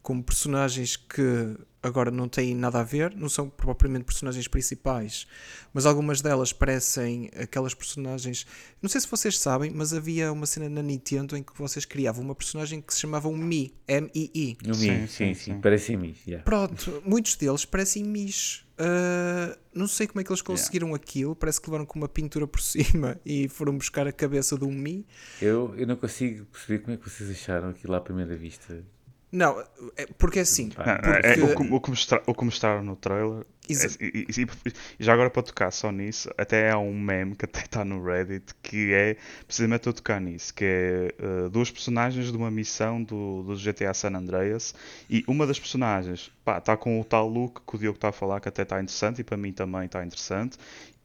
Como personagens que agora não têm nada a ver, não são propriamente personagens principais, mas algumas delas parecem aquelas personagens. Não sei se vocês sabem, mas havia uma cena na Nintendo em que vocês criavam uma personagem que se chamava um Mi, M-I-I. No Sim, mim, sim, sim, sim, mim. yeah. Pronto, muitos deles parecem Mis. Ah, não sei como é que eles conseguiram aquilo, parece que levaram com uma pintura por cima e foram buscar a cabeça de um Mi. Eu, eu não consigo perceber como é que vocês acharam aquilo à primeira vista. Não, é porque é assim. É- Porque- é o, que, o que mostra- o que mostraram no trailer. Exa- é- e, e- e já agora para tocar só nisso, até há um meme que até está no Reddit que é precisamente a tocar nisso, que é eh, duas personagens de uma missão do, do GTA San Andreas e uma das personagens pá, está com o tal look que o Diogo está a falar que até está interessante e para mim também está interessante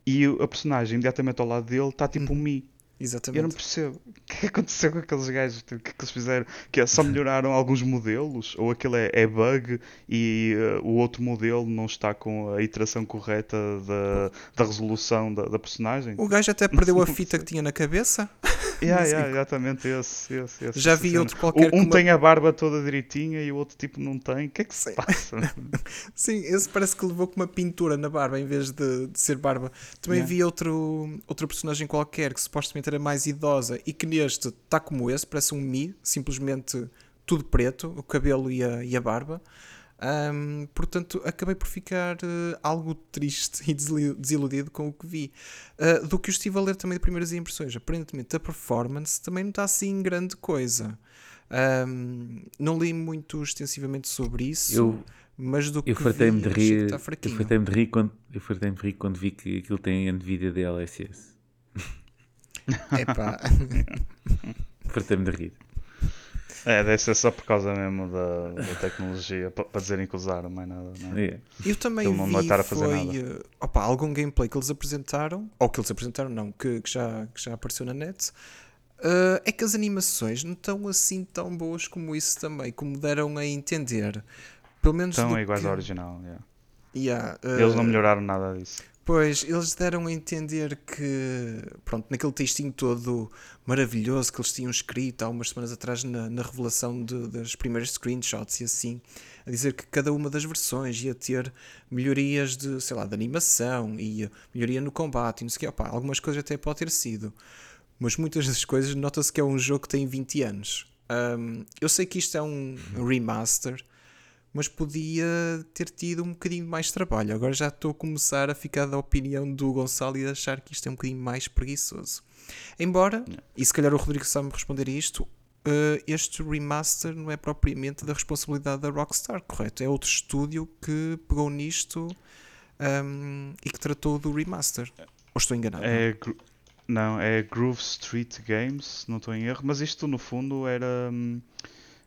e a personagem imediatamente ao lado dele está tipo um Mi. Eu não Exatamente. percebo. O que é aconteceu com aqueles gajos? Tipo, O que é que eles fizeram? Que é, só melhoraram alguns modelos? Ou aquilo é, é bug e eh, o outro modelo não está com a iteração correta da, da resolução da, da personagem? O gajo até perdeu a fita que tinha na cabeça. Yeah, yeah, exatamente esse, esse, esse, Já vi cena. outro qualquer Um, um uma- tem a barba toda direitinha e o outro tipo não tem. O que é que se Sim. passa? Sim, esse parece que levou com uma pintura na barba em vez de, de ser barba. Também Yeah. vi outro, outro personagem qualquer que supostamente era mais idosa e que neste está como esse, parece um Mi, simplesmente tudo preto, o cabelo e a, e a barba. Ahm, portanto, acabei por ficar eh, algo triste e desiludido com o que vi. Ah, do que eu estive a ler também de primeiras impressões, aparentemente a performance também não está assim grande coisa. Ahm, não li muito extensivamente sobre isso. Eu, Mas do que eu fartei-me de que rir. está Eu fraquinho. fartei-me de rir quando, eu fartei-me de rir quando vi que aquilo tem a Nvidia DLSS. Epá, Fartei-me de rir. É, deve ser só por causa mesmo da, da tecnologia, para dizerem que usaram, mais nada. Não é? É. eu também não vi vai estar a fazer foi, nada. eh, opa, algum gameplay que eles apresentaram, ou que eles apresentaram não, que, que já, que já apareceu na net, eh, é que as animações não estão assim tão boas como isso também, como deram a entender. Pelo menos do é iguais que- ao original. yeah. Yeah, Eles não eh, melhoraram nada disso. Pois, eles deram a entender que, pronto, naquele textinho todo maravilhoso que eles tinham escrito há umas semanas atrás na, na revelação de- das primeiras screenshots e assim, a dizer que cada uma das versões ia ter melhorias de, sei lá, de animação e melhoria no combate e não sei o quê. Opá, algumas coisas até pode ter sido, mas muitas das coisas nota-se que é um jogo que tem 20 anos. Ahm, eu sei que isto é um remaster, mas podia ter tido um bocadinho mais trabalho. Agora já estou a começar a ficar da opinião do Gonçalo e a achar que isto é um bocadinho mais preguiçoso. Embora, e se calhar o Rodrigo sabe-me responder a isto, eh, este remaster não é propriamente da responsabilidade da Rockstar, correto? É outro estúdio que pegou nisto ahm, e que tratou do remaster. Ou estou enganado? É, não, é Groove Street Games, não estou em erro, mas isto no fundo era.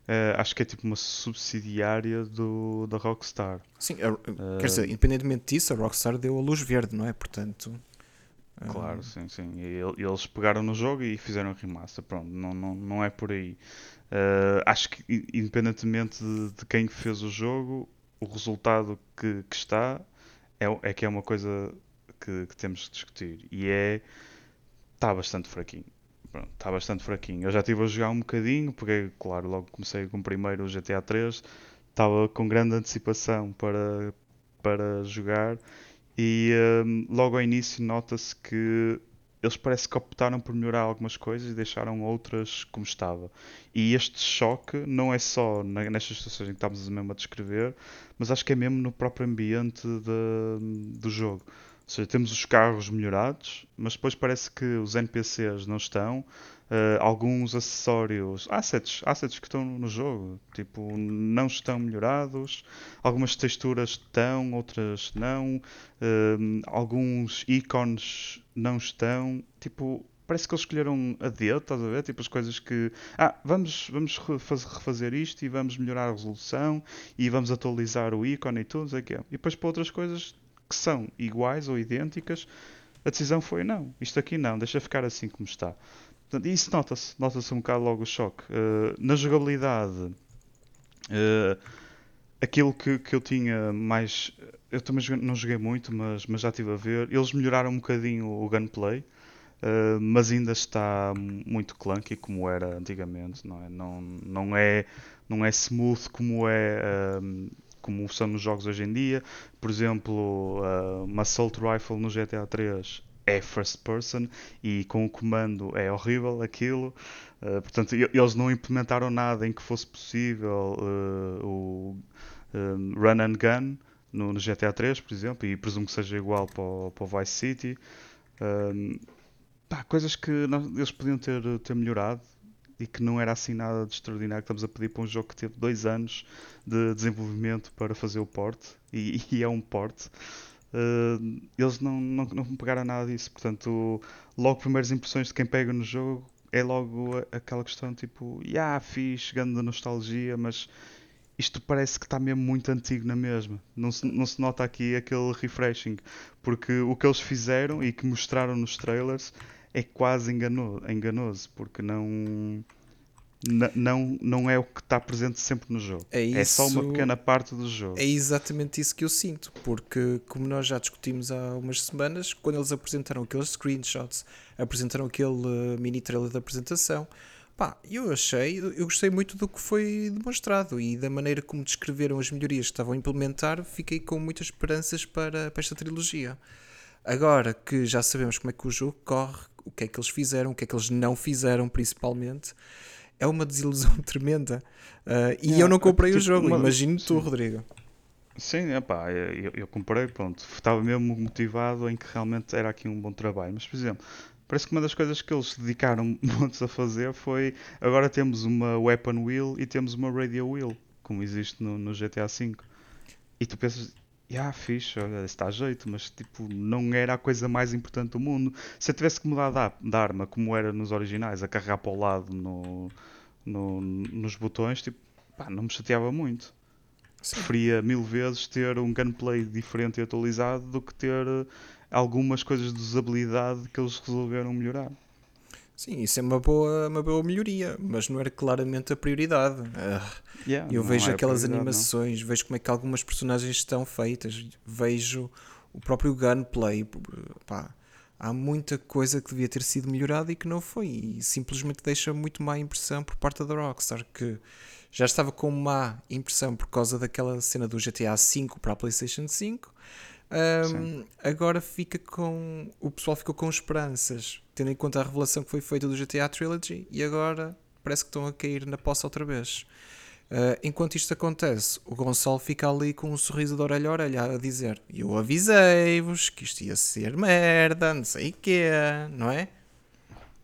Eh, acho que é tipo uma subsidiária do, da Rockstar. Sim, a, quer dizer, independentemente disso, a Rockstar deu a luz verde, não é? Portanto. Claro, sim, sim. E eles pegaram no jogo e fizeram remaster. Pronto, não, não, não é por aí. Uh, acho que, independentemente de, de, quem fez o jogo, o resultado que, que está é, é, que é uma coisa que, que temos que discutir. E é. Está bastante fraquinho. Está bastante fraquinho. Eu já estive a jogar um bocadinho, porque, claro, logo comecei com o primeiro GTA 3. Estava com grande antecipação para, para jogar e um, logo ao início nota-se que eles parece que optaram por melhorar algumas coisas e deixaram outras como estava. E este choque não é só nestas situações em que estamos mesmo a descrever, mas acho que é mesmo no próprio ambiente de, do jogo. Ou seja, temos os carros melhorados, mas depois parece que os NPCs não estão, uh, alguns acessórios, assets, assets que estão no jogo, tipo, não estão melhorados, algumas texturas estão, outras não, uh, alguns ícones não estão, tipo, parece que eles escolheram a dedo, estás a ver? Tipo as coisas que. Ah, vamos, vamos refazer isto e vamos melhorar a resolução e vamos atualizar o ícone e tudo, sei o quê. E depois para outras coisas que são iguais ou idênticas, a decisão foi não, isto aqui não, deixa ficar assim como está. Portanto, isso nota-se, nota-se um bocado logo o choque. Uh, na jogabilidade, uh, aquilo que, que eu tinha mais. Eu também não joguei muito, mas, mas já estive a ver. Eles melhoraram um bocadinho o gunplay, uh, mas ainda está muito clunky como era antigamente. Não é, não, não é, não é smooth como é. Como são nos jogos hoje em dia, por exemplo, uma Assault Rifle no GTA 3 é first person e com o comando é horrível aquilo. Uh, portanto, eles não implementaram nada em que fosse possível uh, o run and gun no, GTA 3, por exemplo, e presumo que seja igual para o, Vice City. Pá, coisas que eles podiam ter, ter melhorado e que não era assim nada de extraordinário. Estamos a pedir para um jogo que teve dois anos de desenvolvimento para fazer o porte e, e é um porte. Uh, eles não, não, não pegaram nada disso. Portanto, logo primeiras impressões de quem pega no jogo é logo aquela questão tipo, ah, yeah, fiz, chegando da nostalgia, mas isto parece que está mesmo muito antigo na mesma. Não se, não se nota aqui aquele refreshing, porque o que eles fizeram e que mostraram nos trailers é quase enganoso, enganoso porque não não, não é o que está presente sempre no jogo. É, isso, é só uma pequena parte do jogo. É exatamente isso que eu sinto, porque como nós já discutimos há umas semanas, quando eles apresentaram aqueles screenshots, apresentaram aquele uh, mini trailer da apresentação, pá, eu achei, eu gostei muito do que foi demonstrado e da maneira como descreveram as melhorias que estavam a implementar, fiquei com muitas esperanças para, para esta trilogia. Agora que já sabemos como é que o jogo corre, o que é que eles fizeram, o que é que eles não fizeram, principalmente é uma desilusão tremenda. Uh, e eu não comprei tipo, o jogo, uma... imagino tu, Rodrigo. Sim, epá, eu, eu comprei, pronto, estava mesmo motivado em que realmente era aqui um bom trabalho. Mas, por exemplo, parece que uma das coisas que eles dedicaram muitos a fazer foi agora temos uma Weapon Wheel e temos uma Radio Wheel, como existe no, no GTA V. E tu pensas, ah, fixe, olha, está a jeito, mas tipo, não era a coisa mais importante do mundo. Se eu tivesse que mudar de arma, como era nos originais, a carregar para o lado no, no, nos botões, tipo, pá, não me chateava muito. Sim. Preferia mil vezes ter um gameplay diferente e atualizado do que ter algumas coisas de usabilidade que eles resolveram melhorar. Sim, isso é uma boa, uma boa melhoria, mas não era claramente a prioridade. Uh, yeah, eu vejo é aquelas animações, não. vejo como é que algumas personagens estão feitas, vejo o próprio gunplay. Pá, há muita coisa que devia ter sido melhorada e que não foi, e simplesmente deixa muito má impressão por parte da Rockstar, que já estava com má impressão por causa daquela cena do GTA V para a PlayStation 5 um, agora fica com. O pessoal ficou com esperanças, tendo em conta a revelação que foi feita do GTA Trilogy, e agora parece que estão a cair na poça outra vez. Uh, enquanto isto acontece, o Gonçalo fica ali com um sorriso de orelha a orelha a dizer: Eu avisei-vos que isto ia ser merda, não sei o quê, não é?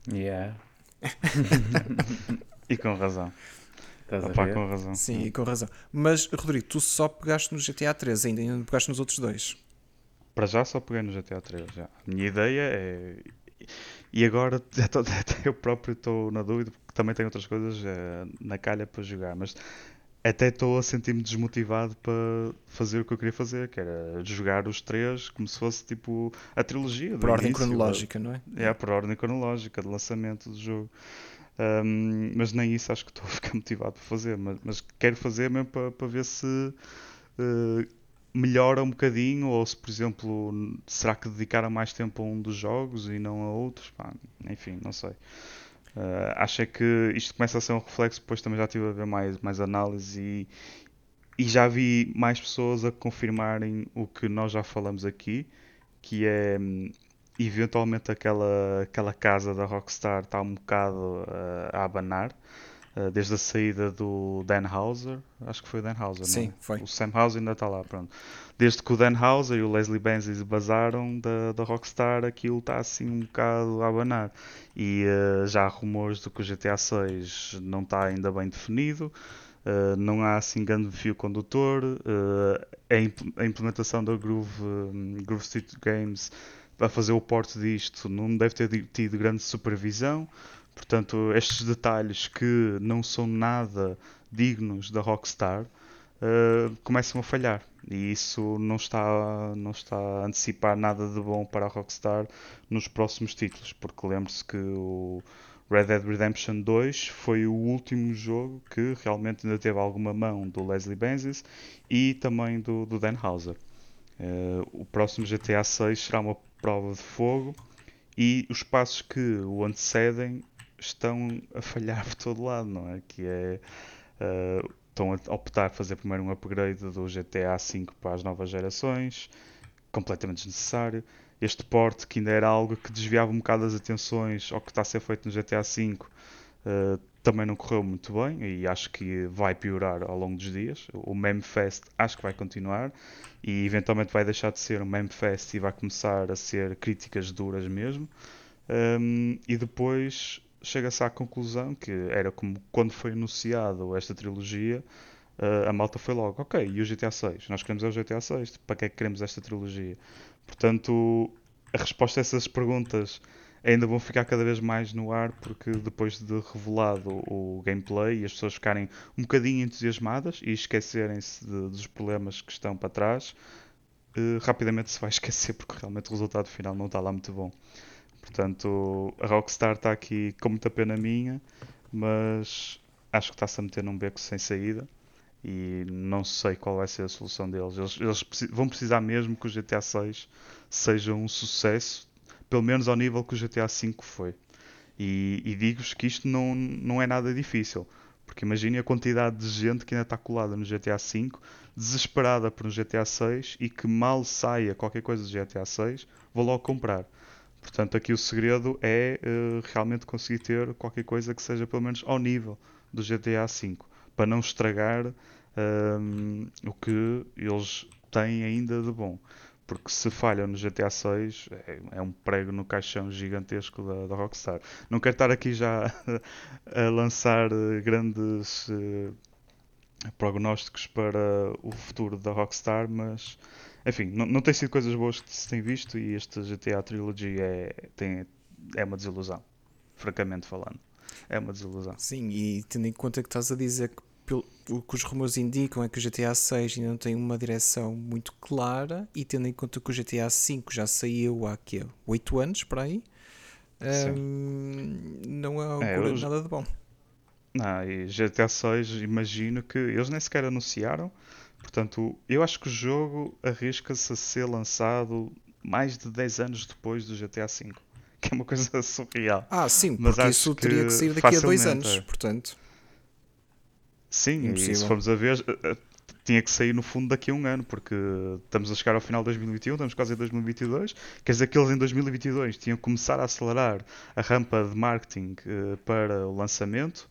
Yeah. e com razão. Estás Opa, com razão. Sim, e com razão. Mas, Rodrigo, tu só pegaste no GTA 3 ainda, ainda não pegaste nos outros dois. Para já só peguei no GTA 3. Já. A minha ideia é. E agora até eu próprio estou na dúvida, porque que também tenho outras coisas uh, na calha para jogar, mas até estou a sentir-me desmotivado para fazer o que eu queria fazer, que era jogar os três como se fosse tipo a trilogia. Por ordem início, cronológica, não é? É, por ordem cronológica de lançamento do jogo. Um, mas nem isso acho que estou a ficar motivado para fazer, mas, mas quero fazer mesmo para, para ver se uh, melhora um bocadinho, ou se, por exemplo, será que dedicaram mais tempo a um dos jogos e não a outros? Pá, enfim, não sei. Uh, acho é que isto começa a ser um reflexo, depois também já estive a ver mais, mais análise e, e já vi mais pessoas a confirmarem o que nós já falamos aqui, que é hum, eventualmente aquela, aquela casa da Rockstar está um bocado uh, a abanar. Uh, desde a saída do Dan Houser, acho que foi o Dan Houser, Sim, não? foi. O Sam Houser ainda está lá, pronto. Desde que o Dan Houser e o Leslie Benzies basaram da, da Rockstar, aquilo está assim um bocado a abanar. E uh, já há rumores de que o GTA 6 não está ainda bem definido, uh, não há assim grande fio condutor, a, imp a, implementação da Groove, um, Groove Street Games a fazer o porte disto não deve ter tido grande supervisão. Portanto, estes detalhes que não são nada dignos da Rockstar uh, começam a falhar. E isso não está, não está a antecipar nada de bom para a Rockstar nos próximos títulos. Porque lembre-se que o Red Dead Redemption 2 foi o último jogo que realmente ainda teve alguma mão do Leslie Benzies e também do, do Dan Houser. Uh, o próximo GTA 6 será uma prova de fogo e os passos que o antecedem estão a falhar por todo lado, não é? Que é. Uh, estão a optar por fazer primeiro um upgrade do GTA V para as novas gerações, completamente desnecessário. Este porte, que ainda era algo que desviava um bocado as atenções ao que está a ser feito no GTA V, uh, também não correu muito bem e acho que vai piorar ao longo dos dias. O Memfest acho que vai continuar e eventualmente vai deixar de ser um Memfest e vai começar a ser críticas duras mesmo. Um, e depois chega-se à conclusão que era como quando foi anunciado esta trilogia, uh, a malta foi logo, ok, e o GTA 6? Nós queremos é o GTA 6, para que é que queremos esta trilogia? Portanto, a resposta a essas perguntas ainda vão ficar cada vez mais no ar porque depois de revelado o gameplay e as pessoas ficarem um bocadinho entusiasmadas e esquecerem-se dos problemas que estão para trás, uh, rapidamente se vai esquecer porque realmente o resultado final não está lá muito bom. Portanto, a Rockstar está aqui com muita pena minha, mas acho que está-se a meter num beco sem saída e não sei qual vai ser a solução deles. Eles, eles vão precisar mesmo que o GTA 6 seja um sucesso pelo menos ao nível que o GTA V foi. E, e digo-vos que isto não, não é nada difícil, porque imagine a quantidade de gente que ainda está colada no GTA V, desesperada por um GTA 6 e que mal saia qualquer coisa do GTA 6, vou logo comprar. Portanto, aqui o segredo é uh, realmente conseguir ter qualquer coisa que seja pelo menos ao nível do GTA V, para não estragar uh, o que eles têm ainda de bom porque se falham no GTA 6 é, é, um prego no caixão gigantesco da, da Rockstar. Não quero estar aqui já a lançar eh, grandes uh, prognósticos para o futuro da Rockstar, mas enfim, não, não tem sido coisas boas que se tem visto e este GTA Trilogy é, tem, é uma desilusão, francamente falando. É uma desilusão. Sim, e tendo em conta que estás a dizer que o que os rumores indicam é que o GTA 6 ainda não tem uma direção muito clara e tendo em conta que o GTA 5 já saiu há quê? 8 anos para aí um, não é, é nada de bom não, e GTA 6 imagino que eles nem sequer anunciaram portanto eu acho que o jogo arrisca-se a ser lançado mais de 10 anos depois do GTA 5 que é uma coisa surreal ah sim, porque Mas isso teria que sair daqui a 2 anos é. portanto Sim, Impossível. e se formos a ver, eh, eh, tinha que sair no fundo daqui a um ano, porque estamos a chegar ao final de 2021, estamos quase em 2022. Quer dizer que eles em 2022 tinham que começar a acelerar a rampa de marketing uh, para o lançamento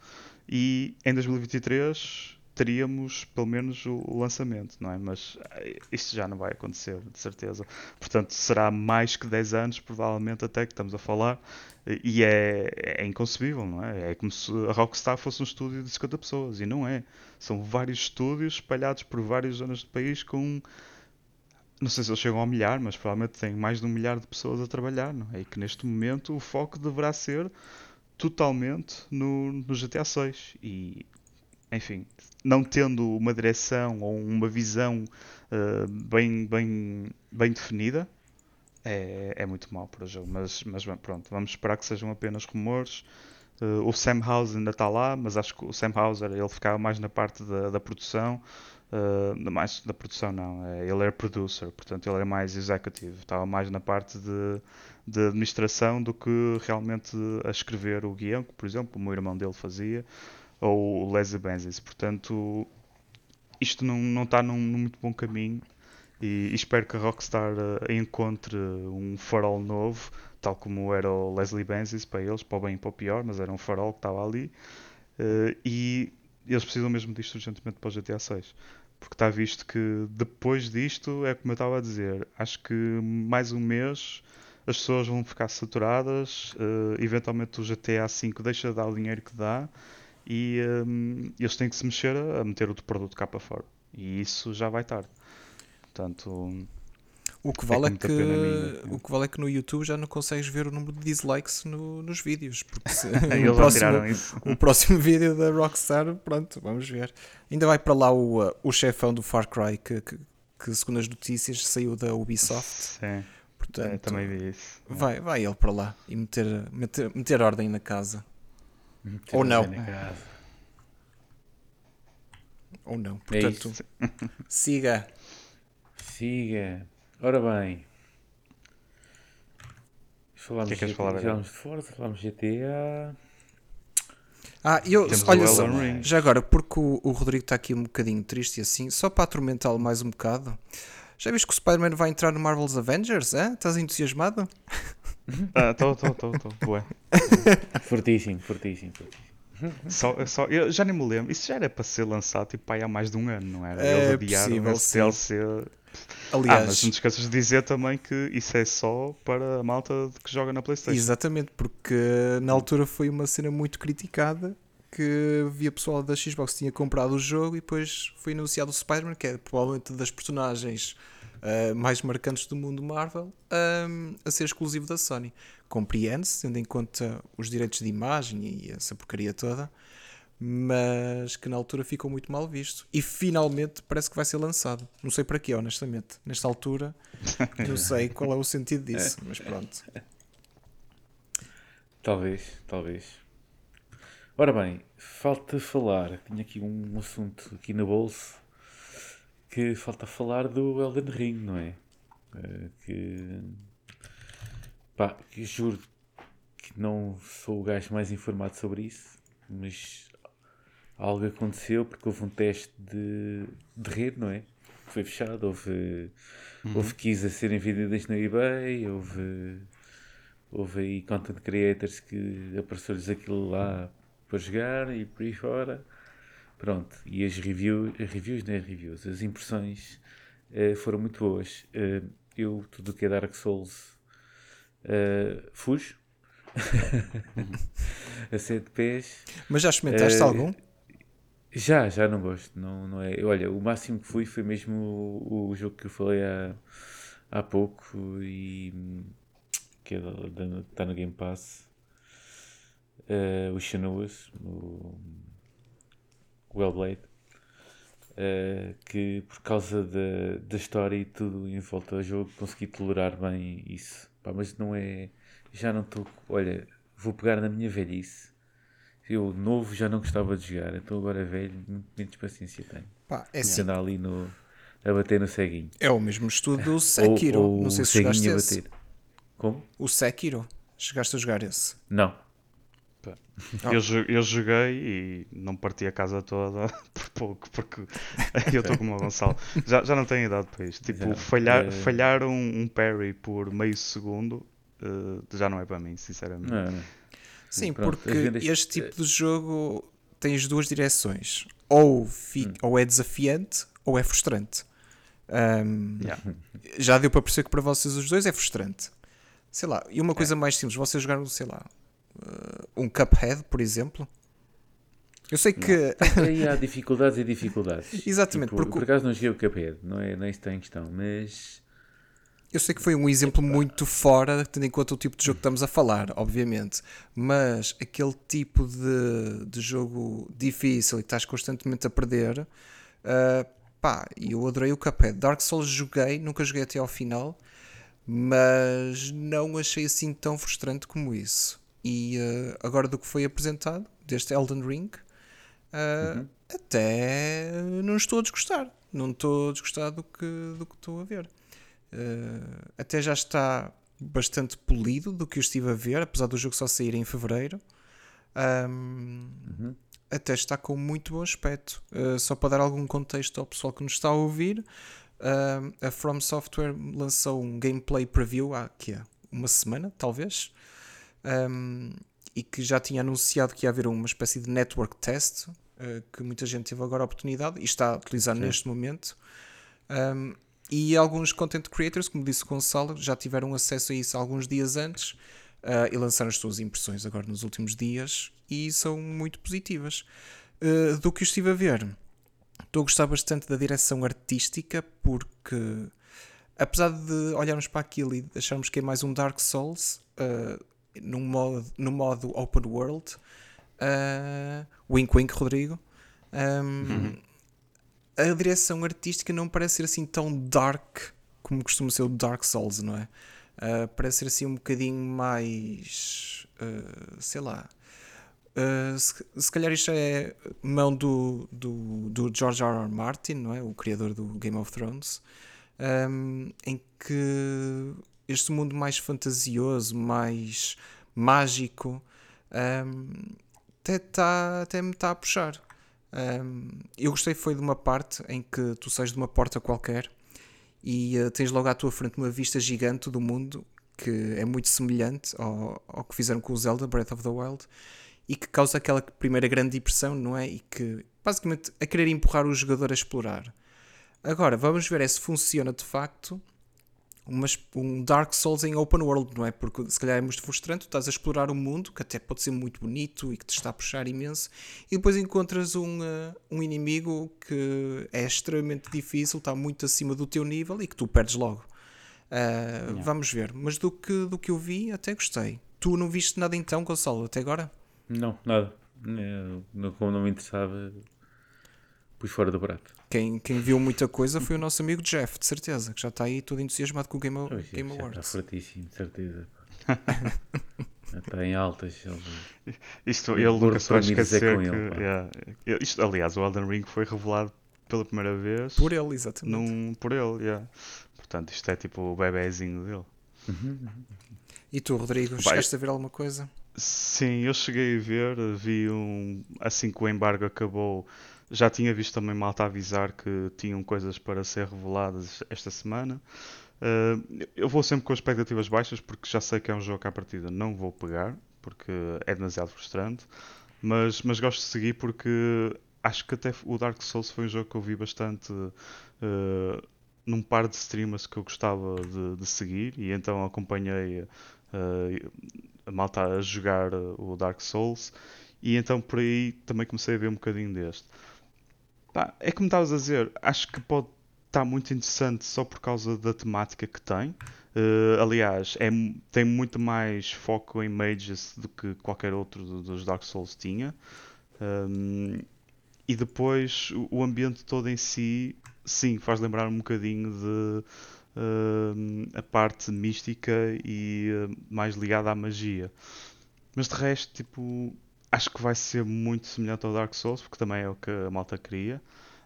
e em 2023 teríamos pelo menos o, lançamento, não é? Mas eh, isto já não vai acontecer, de certeza. Portanto, será mais que 10 anos, provavelmente, até que estamos a falar. E é, é inconcebível, não é? É como se a Rockstar fosse um estúdio de 50 pessoas, e não é. São vários estúdios espalhados por várias zonas do país com. Não sei se eles chegam ao milhar, mas provavelmente tem mais de um milhar de pessoas a trabalhar, não é? E que neste momento o foco deverá ser totalmente no, no GTA 6 e enfim, não tendo uma direção ou uma visão uh, bem, bem, bem definida, é, é muito mau para o jogo. Mas, mas pronto, vamos esperar que sejam apenas rumores. Uh, o Sam Hauser ainda está lá, mas acho que o Sam Hauser ele ficava mais na parte da, da produção. Uh, mais da produção não, é, ele era producer, portanto ele era mais executive, estava mais na parte de, de administração do que realmente a escrever o guião, que por exemplo o meu irmão dele fazia, ou o Leslie Benzies, portanto isto não, não está num, num muito bom caminho e, espero que a Rockstar uh, encontre um farol novo, tal como era o Leslie Benzies para eles, para o bem e para o pior, mas era um farol que estava ali. Uh, e eles precisam mesmo disto urgentemente para o GTA 6. Porque está visto que depois disto, é como eu estava a dizer, acho que mais um mês as pessoas vão ficar saturadas, uh, eventualmente o GTA V deixa de dar o dinheiro que dá e um, eles têm que se mexer a meter o produto cá para fora. E isso já vai tarde. Portanto, o que vale é, que, é o que vale é que no YouTube já não consegues ver o número de dislikes no, nos vídeos. Porque se, o, próximo, o próximo vídeo da Rockstar, pronto, vamos ver. Ainda vai para lá o, uh, o chefão do Far Cry que, que, que, segundo as notícias, saiu da Ubisoft. Sim. Portanto, é, também vi isso. Vai, vai ele para lá e meter, meter, meter ordem na casa. Meter Ou não. Ou não. É Portanto, é siga. Siga. Ora bem. Falámos que é que de, falar falámos de Forza, falámos de GTA. Ah, eu, olha só, já agora, porque o, o Rodrigo está aqui um bocadinho triste e assim, só para atormentá-lo mais um bocado. Já viste que o Spider-Man vai entrar no Marvel's Avengers? É? Estás entusiasmado? Ah, estou, estou, estou, estou. Fortíssimo, fortíssimo, fortíssimo. Só, só, eu já nem me lembro. Isso já era para ser lançado tipo, há mais de um ano, não era? Eles é adiaram possível, esse DLC. Aliás, ah, mas não te esqueças de dizer também que isso é só para a malta que joga na PlayStation. Exatamente, porque na altura foi uma cena muito criticada que via pessoal da Xbox tinha comprado o jogo e depois foi anunciado o Spider-Man, que é provavelmente das personagens uh, mais marcantes do mundo Marvel, um, a ser exclusivo da Sony. Compreende-se, tendo em conta os direitos de imagem e essa porcaria toda, mas que na altura ficou muito mal visto. E finalmente parece que vai ser lançado. Não sei para quê, honestamente. Nesta altura, não sei qual é o sentido disso, mas pronto. Talvez, talvez. Ora bem, falta falar. Tinha aqui um assunto aqui no bolso que falta falar do Elden Ring, não é? Eh, que pá, que juro que não sou o gajo mais informado sobre isso, mas algo aconteceu porque houve um teste de, de rede, não é? Que foi fechado, houve, uhum. houve keys a serem vendidas no eBay, houve, houve aí content creators que apareceu-lhes aquilo lá para jogar e por aí fora. Pronto, e as reviews, as reviews, não é reviews, as impressões uh, foram muito boas. Uh, eu, tudo o que é Dark Souls, uh, fujo. a sete pés. Mas já experimentaste algum? Já, já não gosto. Não, não é. Olha, o máximo que fui foi mesmo o, o jogo que eu falei há, há pouco e que está é no Game Pass. Uh, o Shanuas, o Wellblade. Uh, que por causa da, da história e tudo em volta ao jogo consegui tolerar bem isso. Pá, mas não é. Já não estou. Olha, vou pegar na minha velhice eu, novo, já não gostava de jogar, então agora velho, muito menos paciência tenho. Pá, é assim. andar ali no, a bater no ceguinho. É o mesmo estudo do Sekiro. Ou, ou não sei se jogaste a bater. Esse. Como? O Sekiro. Chegaste a jogar esse? Não. Oh. Eu, eu joguei e não parti a casa toda por pouco, porque eu estou como o Gonçalo. Já, já não tenho idade para isto. Tipo, falhar, é... falhar um, um parry por meio segundo uh, já não é para mim, sinceramente. Não, não. Sim, Pronto, porque este tipo de jogo tem as duas direções. Ou, fi... hum. ou é desafiante ou é frustrante. Um, yeah. Já deu para perceber que para vocês os dois é frustrante. Sei lá, e uma coisa é. mais simples, vocês jogaram, sei lá, um Cuphead, por exemplo. Eu sei que. Aí há dificuldades e dificuldades. Exatamente. Tipo, porque... Por acaso não joguei o Cuphead, não é, não é isso que está em questão, mas Eu sei que foi um exemplo muito fora, tendo em conta o tipo de jogo que estamos a falar, obviamente. Mas aquele tipo de, de jogo difícil e que estás constantemente a perder, uh, pá, eu adorei o Cuphead. Dark Souls joguei, nunca joguei até ao final, mas não achei assim tão frustrante como isso. E uh, agora do que foi apresentado, deste Elden Ring, uh, uhum. até não estou a desgostar. Não estou a desgostar do que, do que estou a ver. Uh, até já está bastante polido do que eu estive a ver, apesar do jogo só sair em fevereiro. Um, uhum. Até está com muito bom aspecto. Uh, só para dar algum contexto ao pessoal que nos está a ouvir, uh, a From Software lançou um gameplay preview há que é, uma semana, talvez, um, e que já tinha anunciado que ia haver uma espécie de network test uh, que muita gente teve agora a oportunidade e está a utilizar Sim. neste momento. Um, e alguns content creators, como disse o Gonçalo, já tiveram acesso a isso alguns dias antes uh, e lançaram as suas impressões agora nos últimos dias e são muito positivas. Uh, do que eu estive a ver, estou a gostar bastante da direção artística porque, apesar de olharmos para aquilo e acharmos que é mais um Dark Souls, uh, num, modo, num modo open world, uh, wink wink, Rodrigo. Um, uhum a direção artística não parece ser assim tão dark como costuma ser o Dark Souls, não é? Uh, parece ser assim um bocadinho mais. Uh, sei lá. Uh, se, se, calhar isto é mão do, do, do, George R. R. Martin, não é? O criador do Game of Thrones, um, em que este mundo mais fantasioso, mais mágico, um, até, tá, até me está a puxar. Um, eu gostei foi de uma parte em que tu sais de uma porta qualquer e uh, tens logo à tua frente uma vista gigante do mundo que é muito semelhante ao, ao que fizeram com o Zelda Breath of the Wild e que causa aquela primeira grande impressão, não é? E que basicamente a querer empurrar o jogador a explorar. Agora, vamos ver é se funciona de facto um Dark Souls em open world, não é? Porque se calhar é muito frustrante, tu estás a explorar um mundo que até pode ser muito bonito e que te está a puxar imenso, e depois encontras um, uh, um inimigo que é extremamente difícil, está muito acima do teu nível e que tu perdes logo. Uh, vamos ver, mas do que, do que eu vi, até gostei. Tu não viste nada então, Gonçalo, até agora? Não, nada. como não me interessava, pus fora do prato. Quem, quem viu muita coisa foi o nosso amigo Jeff, de certeza, que já está aí todo entusiasmado com o Game, Oxe, Game Awards. Está fortíssimo, de certeza. está em altas. Ele... Isto, ele nunca se vai esquecer que... Ele, yeah. Isto, aliás, o Elden Ring foi revelado pela primeira vez. Por ele, exatamente. Num, por ele, yeah. Portanto, isto é tipo o bebezinho dele. Uhum. E tu, Rodrigo, Vai. chegaste a ver alguma coisa? Sim, eu cheguei a ver, vi um. Assim que o embargo acabou, já tinha visto também malta avisar que tinham coisas para ser reveladas esta semana. Uh, eu vou sempre com expectativas baixas porque já sei que é um jogo que à partida não vou pegar porque é demasiado frustrante. Mas, mas gosto de seguir porque acho que até o Dark Souls foi um jogo que eu vi bastante uh, num par de streamers que eu gostava de, de seguir e então acompanhei uh, a malta a jogar o Dark Souls e então por aí também comecei a ver um bocadinho deste. Pá, é como estavas a dizer, acho que pode estar muito interessante só por causa da temática que tem. Uh, aliás, é, tem muito mais foco em mages do que qualquer outro dos Dark Souls tinha. Um, e depois o ambiente todo em si, sim, faz lembrar um bocadinho de uh, a parte mística e uh, mais ligada à magia. Mas de resto, tipo, acho que vai ser muito semelhante ao Dark Souls, porque também é o que a malta queria,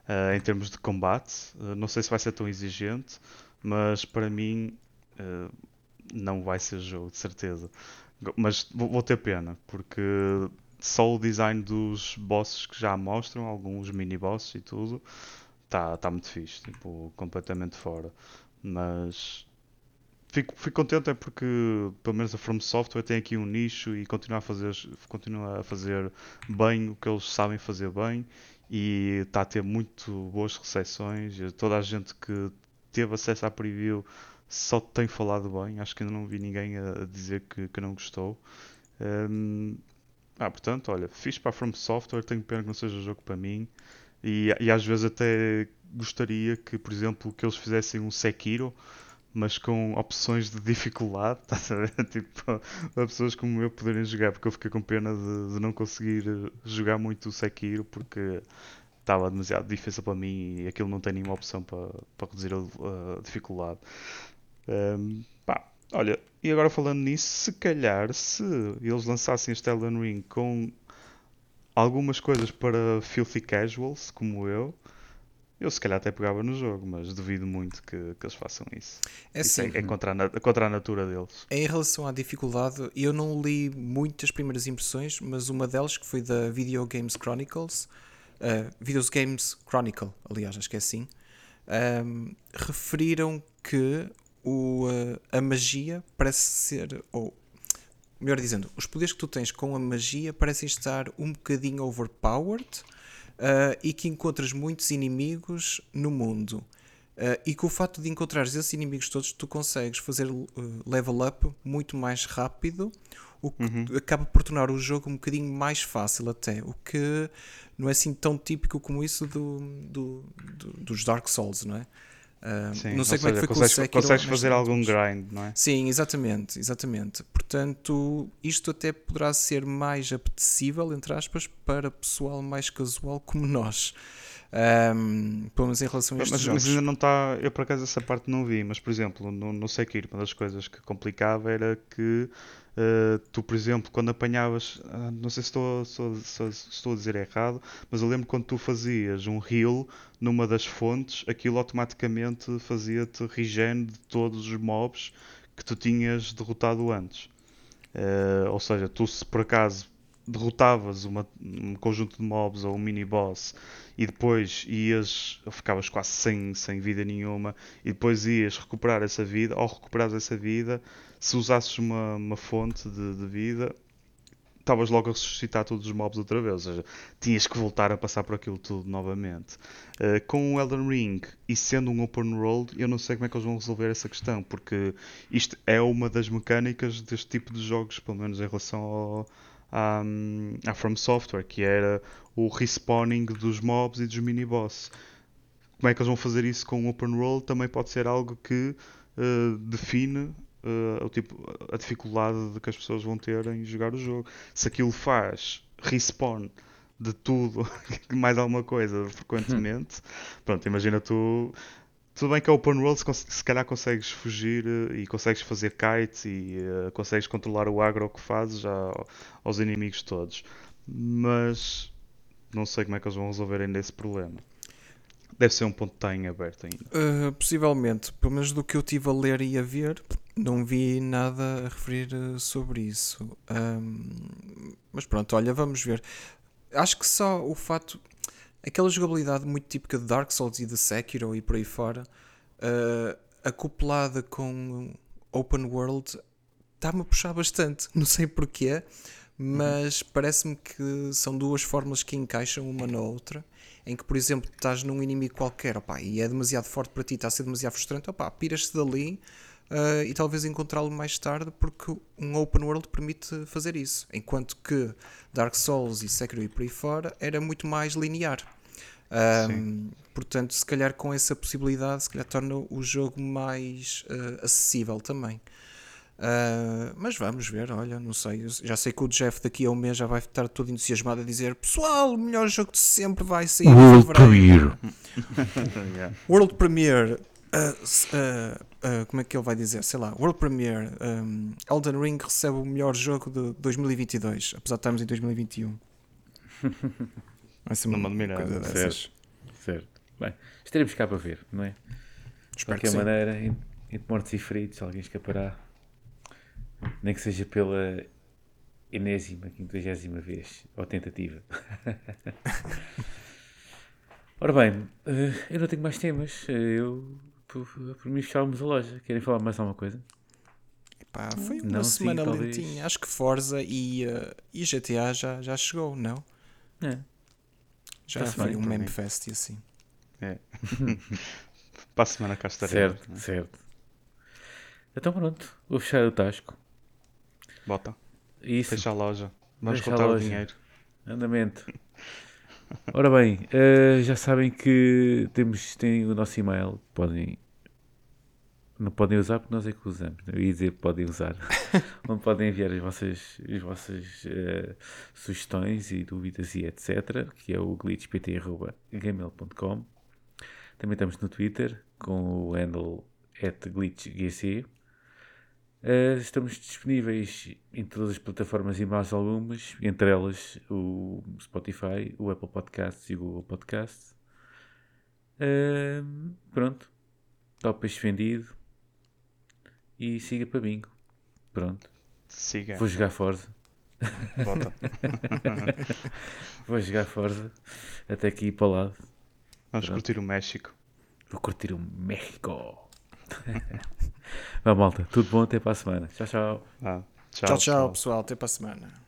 uh, em termos de combate. Uh, não sei se vai ser tão exigente, mas para mim uh, não vai ser jogo, de certeza. Mas vou, vou, ter pena, porque só o design dos bosses que já mostram, alguns mini-bosses e tudo, está tá muito fixe, tipo, completamente fora. Mas fico, fico contente é porque pelo menos a From Software tem aqui um nicho e continua a fazer, continua a fazer bem o que eles sabem fazer bem e está a ter muito boas recepções. Toda a gente que teve acesso à preview só tem falado bem. Acho que ainda não vi ninguém a dizer que, que não gostou. Um, ah, portanto, olha, fiz para a From Software, tenho pena que não seja jogo para mim. E, e às vezes até gostaria que, por exemplo, que eles fizessem um Sekiro mas com opções de dificuldade, estás a ver? Tipo, para pessoas como eu poderem jogar, porque eu fiquei com pena de, de não conseguir jogar muito o Sekiro, porque estava demasiado difícil para mim e aquilo não tem nenhuma opção para, para reduzir a, a dificuldade. Um, pá, olha, e agora falando nisso, se calhar se eles lançassem este Elden Ring com algumas coisas para filthy casuals, como eu, eu se calhar até pegava no jogo, mas duvido muito que, que eles façam isso. É isso assim, é, é contra, a, contra a natura deles. Em relação à dificuldade, eu não li muitas primeiras impressões, mas uma delas, que foi da Video Games Chronicles, uh, Videos Games Chronicle, aliás, acho que é assim, um, referiram que o, uh, a magia parece ser, ou melhor dizendo, os poderes que tu tens com a magia parecem estar um bocadinho overpowered uh, e que encontras muitos inimigos no mundo. Uh, e que o facto de encontrares esses inimigos todos, tu consegues fazer uh, level up muito mais rápido, o que uhum. acaba por tornar o jogo um bocadinho mais fácil até, o que não é assim tão típico como isso do, do, do dos Dark Souls, não é? Uh, Sim, não sei como seja, é que foi consegues, com o Sekiro, consegues fazer algum grind, não é? Sim, exatamente, exatamente. Portanto, isto até poderá ser mais apetecível, entre aspas, para pessoal mais casual como nós. Um, pelo menos em relação a estes mas, jogos. Mas ainda não está. Eu por acaso essa parte não vi, mas por exemplo, no, no Sekiro, uma das coisas que complicava era que Uh, tu, por exemplo, quando apanhavas, uh, não sei se estou, se, se, estou, a dizer errado, mas eu lembro quando tu fazias um heal numa das fontes, aquilo automaticamente fazia-te regen de todos os mobs que tu tinhas derrotado antes. Uh, ou seja, tu se por acaso derrotavas uma, um conjunto de mobs ou um mini boss e depois ias, ficavas quase sem, sem vida nenhuma e depois ias recuperar essa vida, ao recuperares essa vida, se usasses uma, uma fonte de, de vida, estavas logo a ressuscitar todos os mobs outra vez, ou seja, tinhas que voltar a passar por aquilo tudo novamente. Uh, com o Elden Ring e sendo um open world, eu não sei como é que eles vão resolver essa questão, porque isto é uma das mecânicas deste tipo de jogos, pelo menos em relação ao, à, From Software, que era o respawning dos mobs e dos mini-boss. Como é que eles vão fazer isso com o open world também pode ser algo que uh, define uh, o tipo, a dificuldade de que as pessoas vão ter em jogar o jogo. Se aquilo faz respawn de tudo, mais alguma coisa frequentemente, pronto, imagina tu. Tudo bem que é open world, se, se calhar consegues fugir uh, e consegues fazer kites e uh, consegues controlar o agro que fazes já aos inimigos todos. Mas não sei como é que eles vão resolver ainda esse problema. Deve ser um ponto que está em aberto ainda. Uh, possivelmente, pelo menos do que eu estive a ler e a ver, não vi nada a referir eh, sobre isso. Um, mas pronto, olha, vamos ver. Acho que só o fato. Aquela jogabilidade muito típica de Dark Souls e de Sekiro e por aí fora, uh, acoplada com Open World, está-me a puxar bastante. Não sei porquê, mas uhum. parece-me que são duas fórmulas que encaixam uma na outra. Em que, por exemplo, estás num inimigo qualquer opa, e é demasiado forte para ti, está a ser demasiado frustrante, opa, piras-te dali uh, e talvez encontrá-lo mais tarde, porque um open world permite fazer isso. Enquanto que Dark Souls e Sekiro e por aí fora era muito mais linear. Um, portanto, se calhar com essa possibilidade, se calhar torna o jogo mais uh, acessível também. Uh, mas vamos ver, olha, não sei. Já sei que o Jeff daqui a um mês já vai estar todo entusiasmado a dizer: Pessoal, o melhor jogo de sempre vai sair. World Premiere. World Premiere uh, uh, como é que ele vai dizer? Sei lá, World Premiere, um, Elden Ring recebe o melhor jogo de 2022, apesar de estarmos em 2021. Vai ser uma coisa dessas. Certo, certo. Bem, estaremos cá para ver, não é? De qualquer maneira, entre mortos e feridos, alguém escapará. Nem que seja pela enésima, quinquagésima vez, ou tentativa. Ora bem, eh, eu não tenho mais temas. Eu por, por mim fechávamos a loja. Querem falar mais alguma coisa? Epá, foi uma não, semana sim, lentinha. Talvez. Acho que Forza e, uh, e GTA já, já chegou, não? É. Já foi bem, um meme fest e assim. É. Para a semana cá estarei. Certo, né? certo. Então pronto, vou fechar o Tasco. Bota. Isso. Fecha a loja. Vamos Fecha contar o dinheiro. Andamento. Ora bem, uh, já sabem que temos, têm o nosso e-mail. Podem Não podem usar porque nós é que usamos. Eu ia dizer que podem usar. Onde podem enviar as vossas, as vossas uh, sugestões e dúvidas e etc. Que é o glitchpt.gmail.com Também estamos no Twitter com o handle glitchgc. Uh, estamos disponíveis em todas as plataformas e mais algumas, entre elas o Spotify, o Apple Podcasts e o Google Podcasts. Uh, pronto. Top peixe vendido e siga para bingo. Pronto. Siga. Vou jogar Forza. Volta. Vou jogar Forza até aqui para o lado. Vamos Pronto. curtir o México. Vou curtir o México. Vá malta, tudo bom, até para a semana. Tchau, tchau. Ah, tchau, tchau, tchau, pessoal, até para a semana.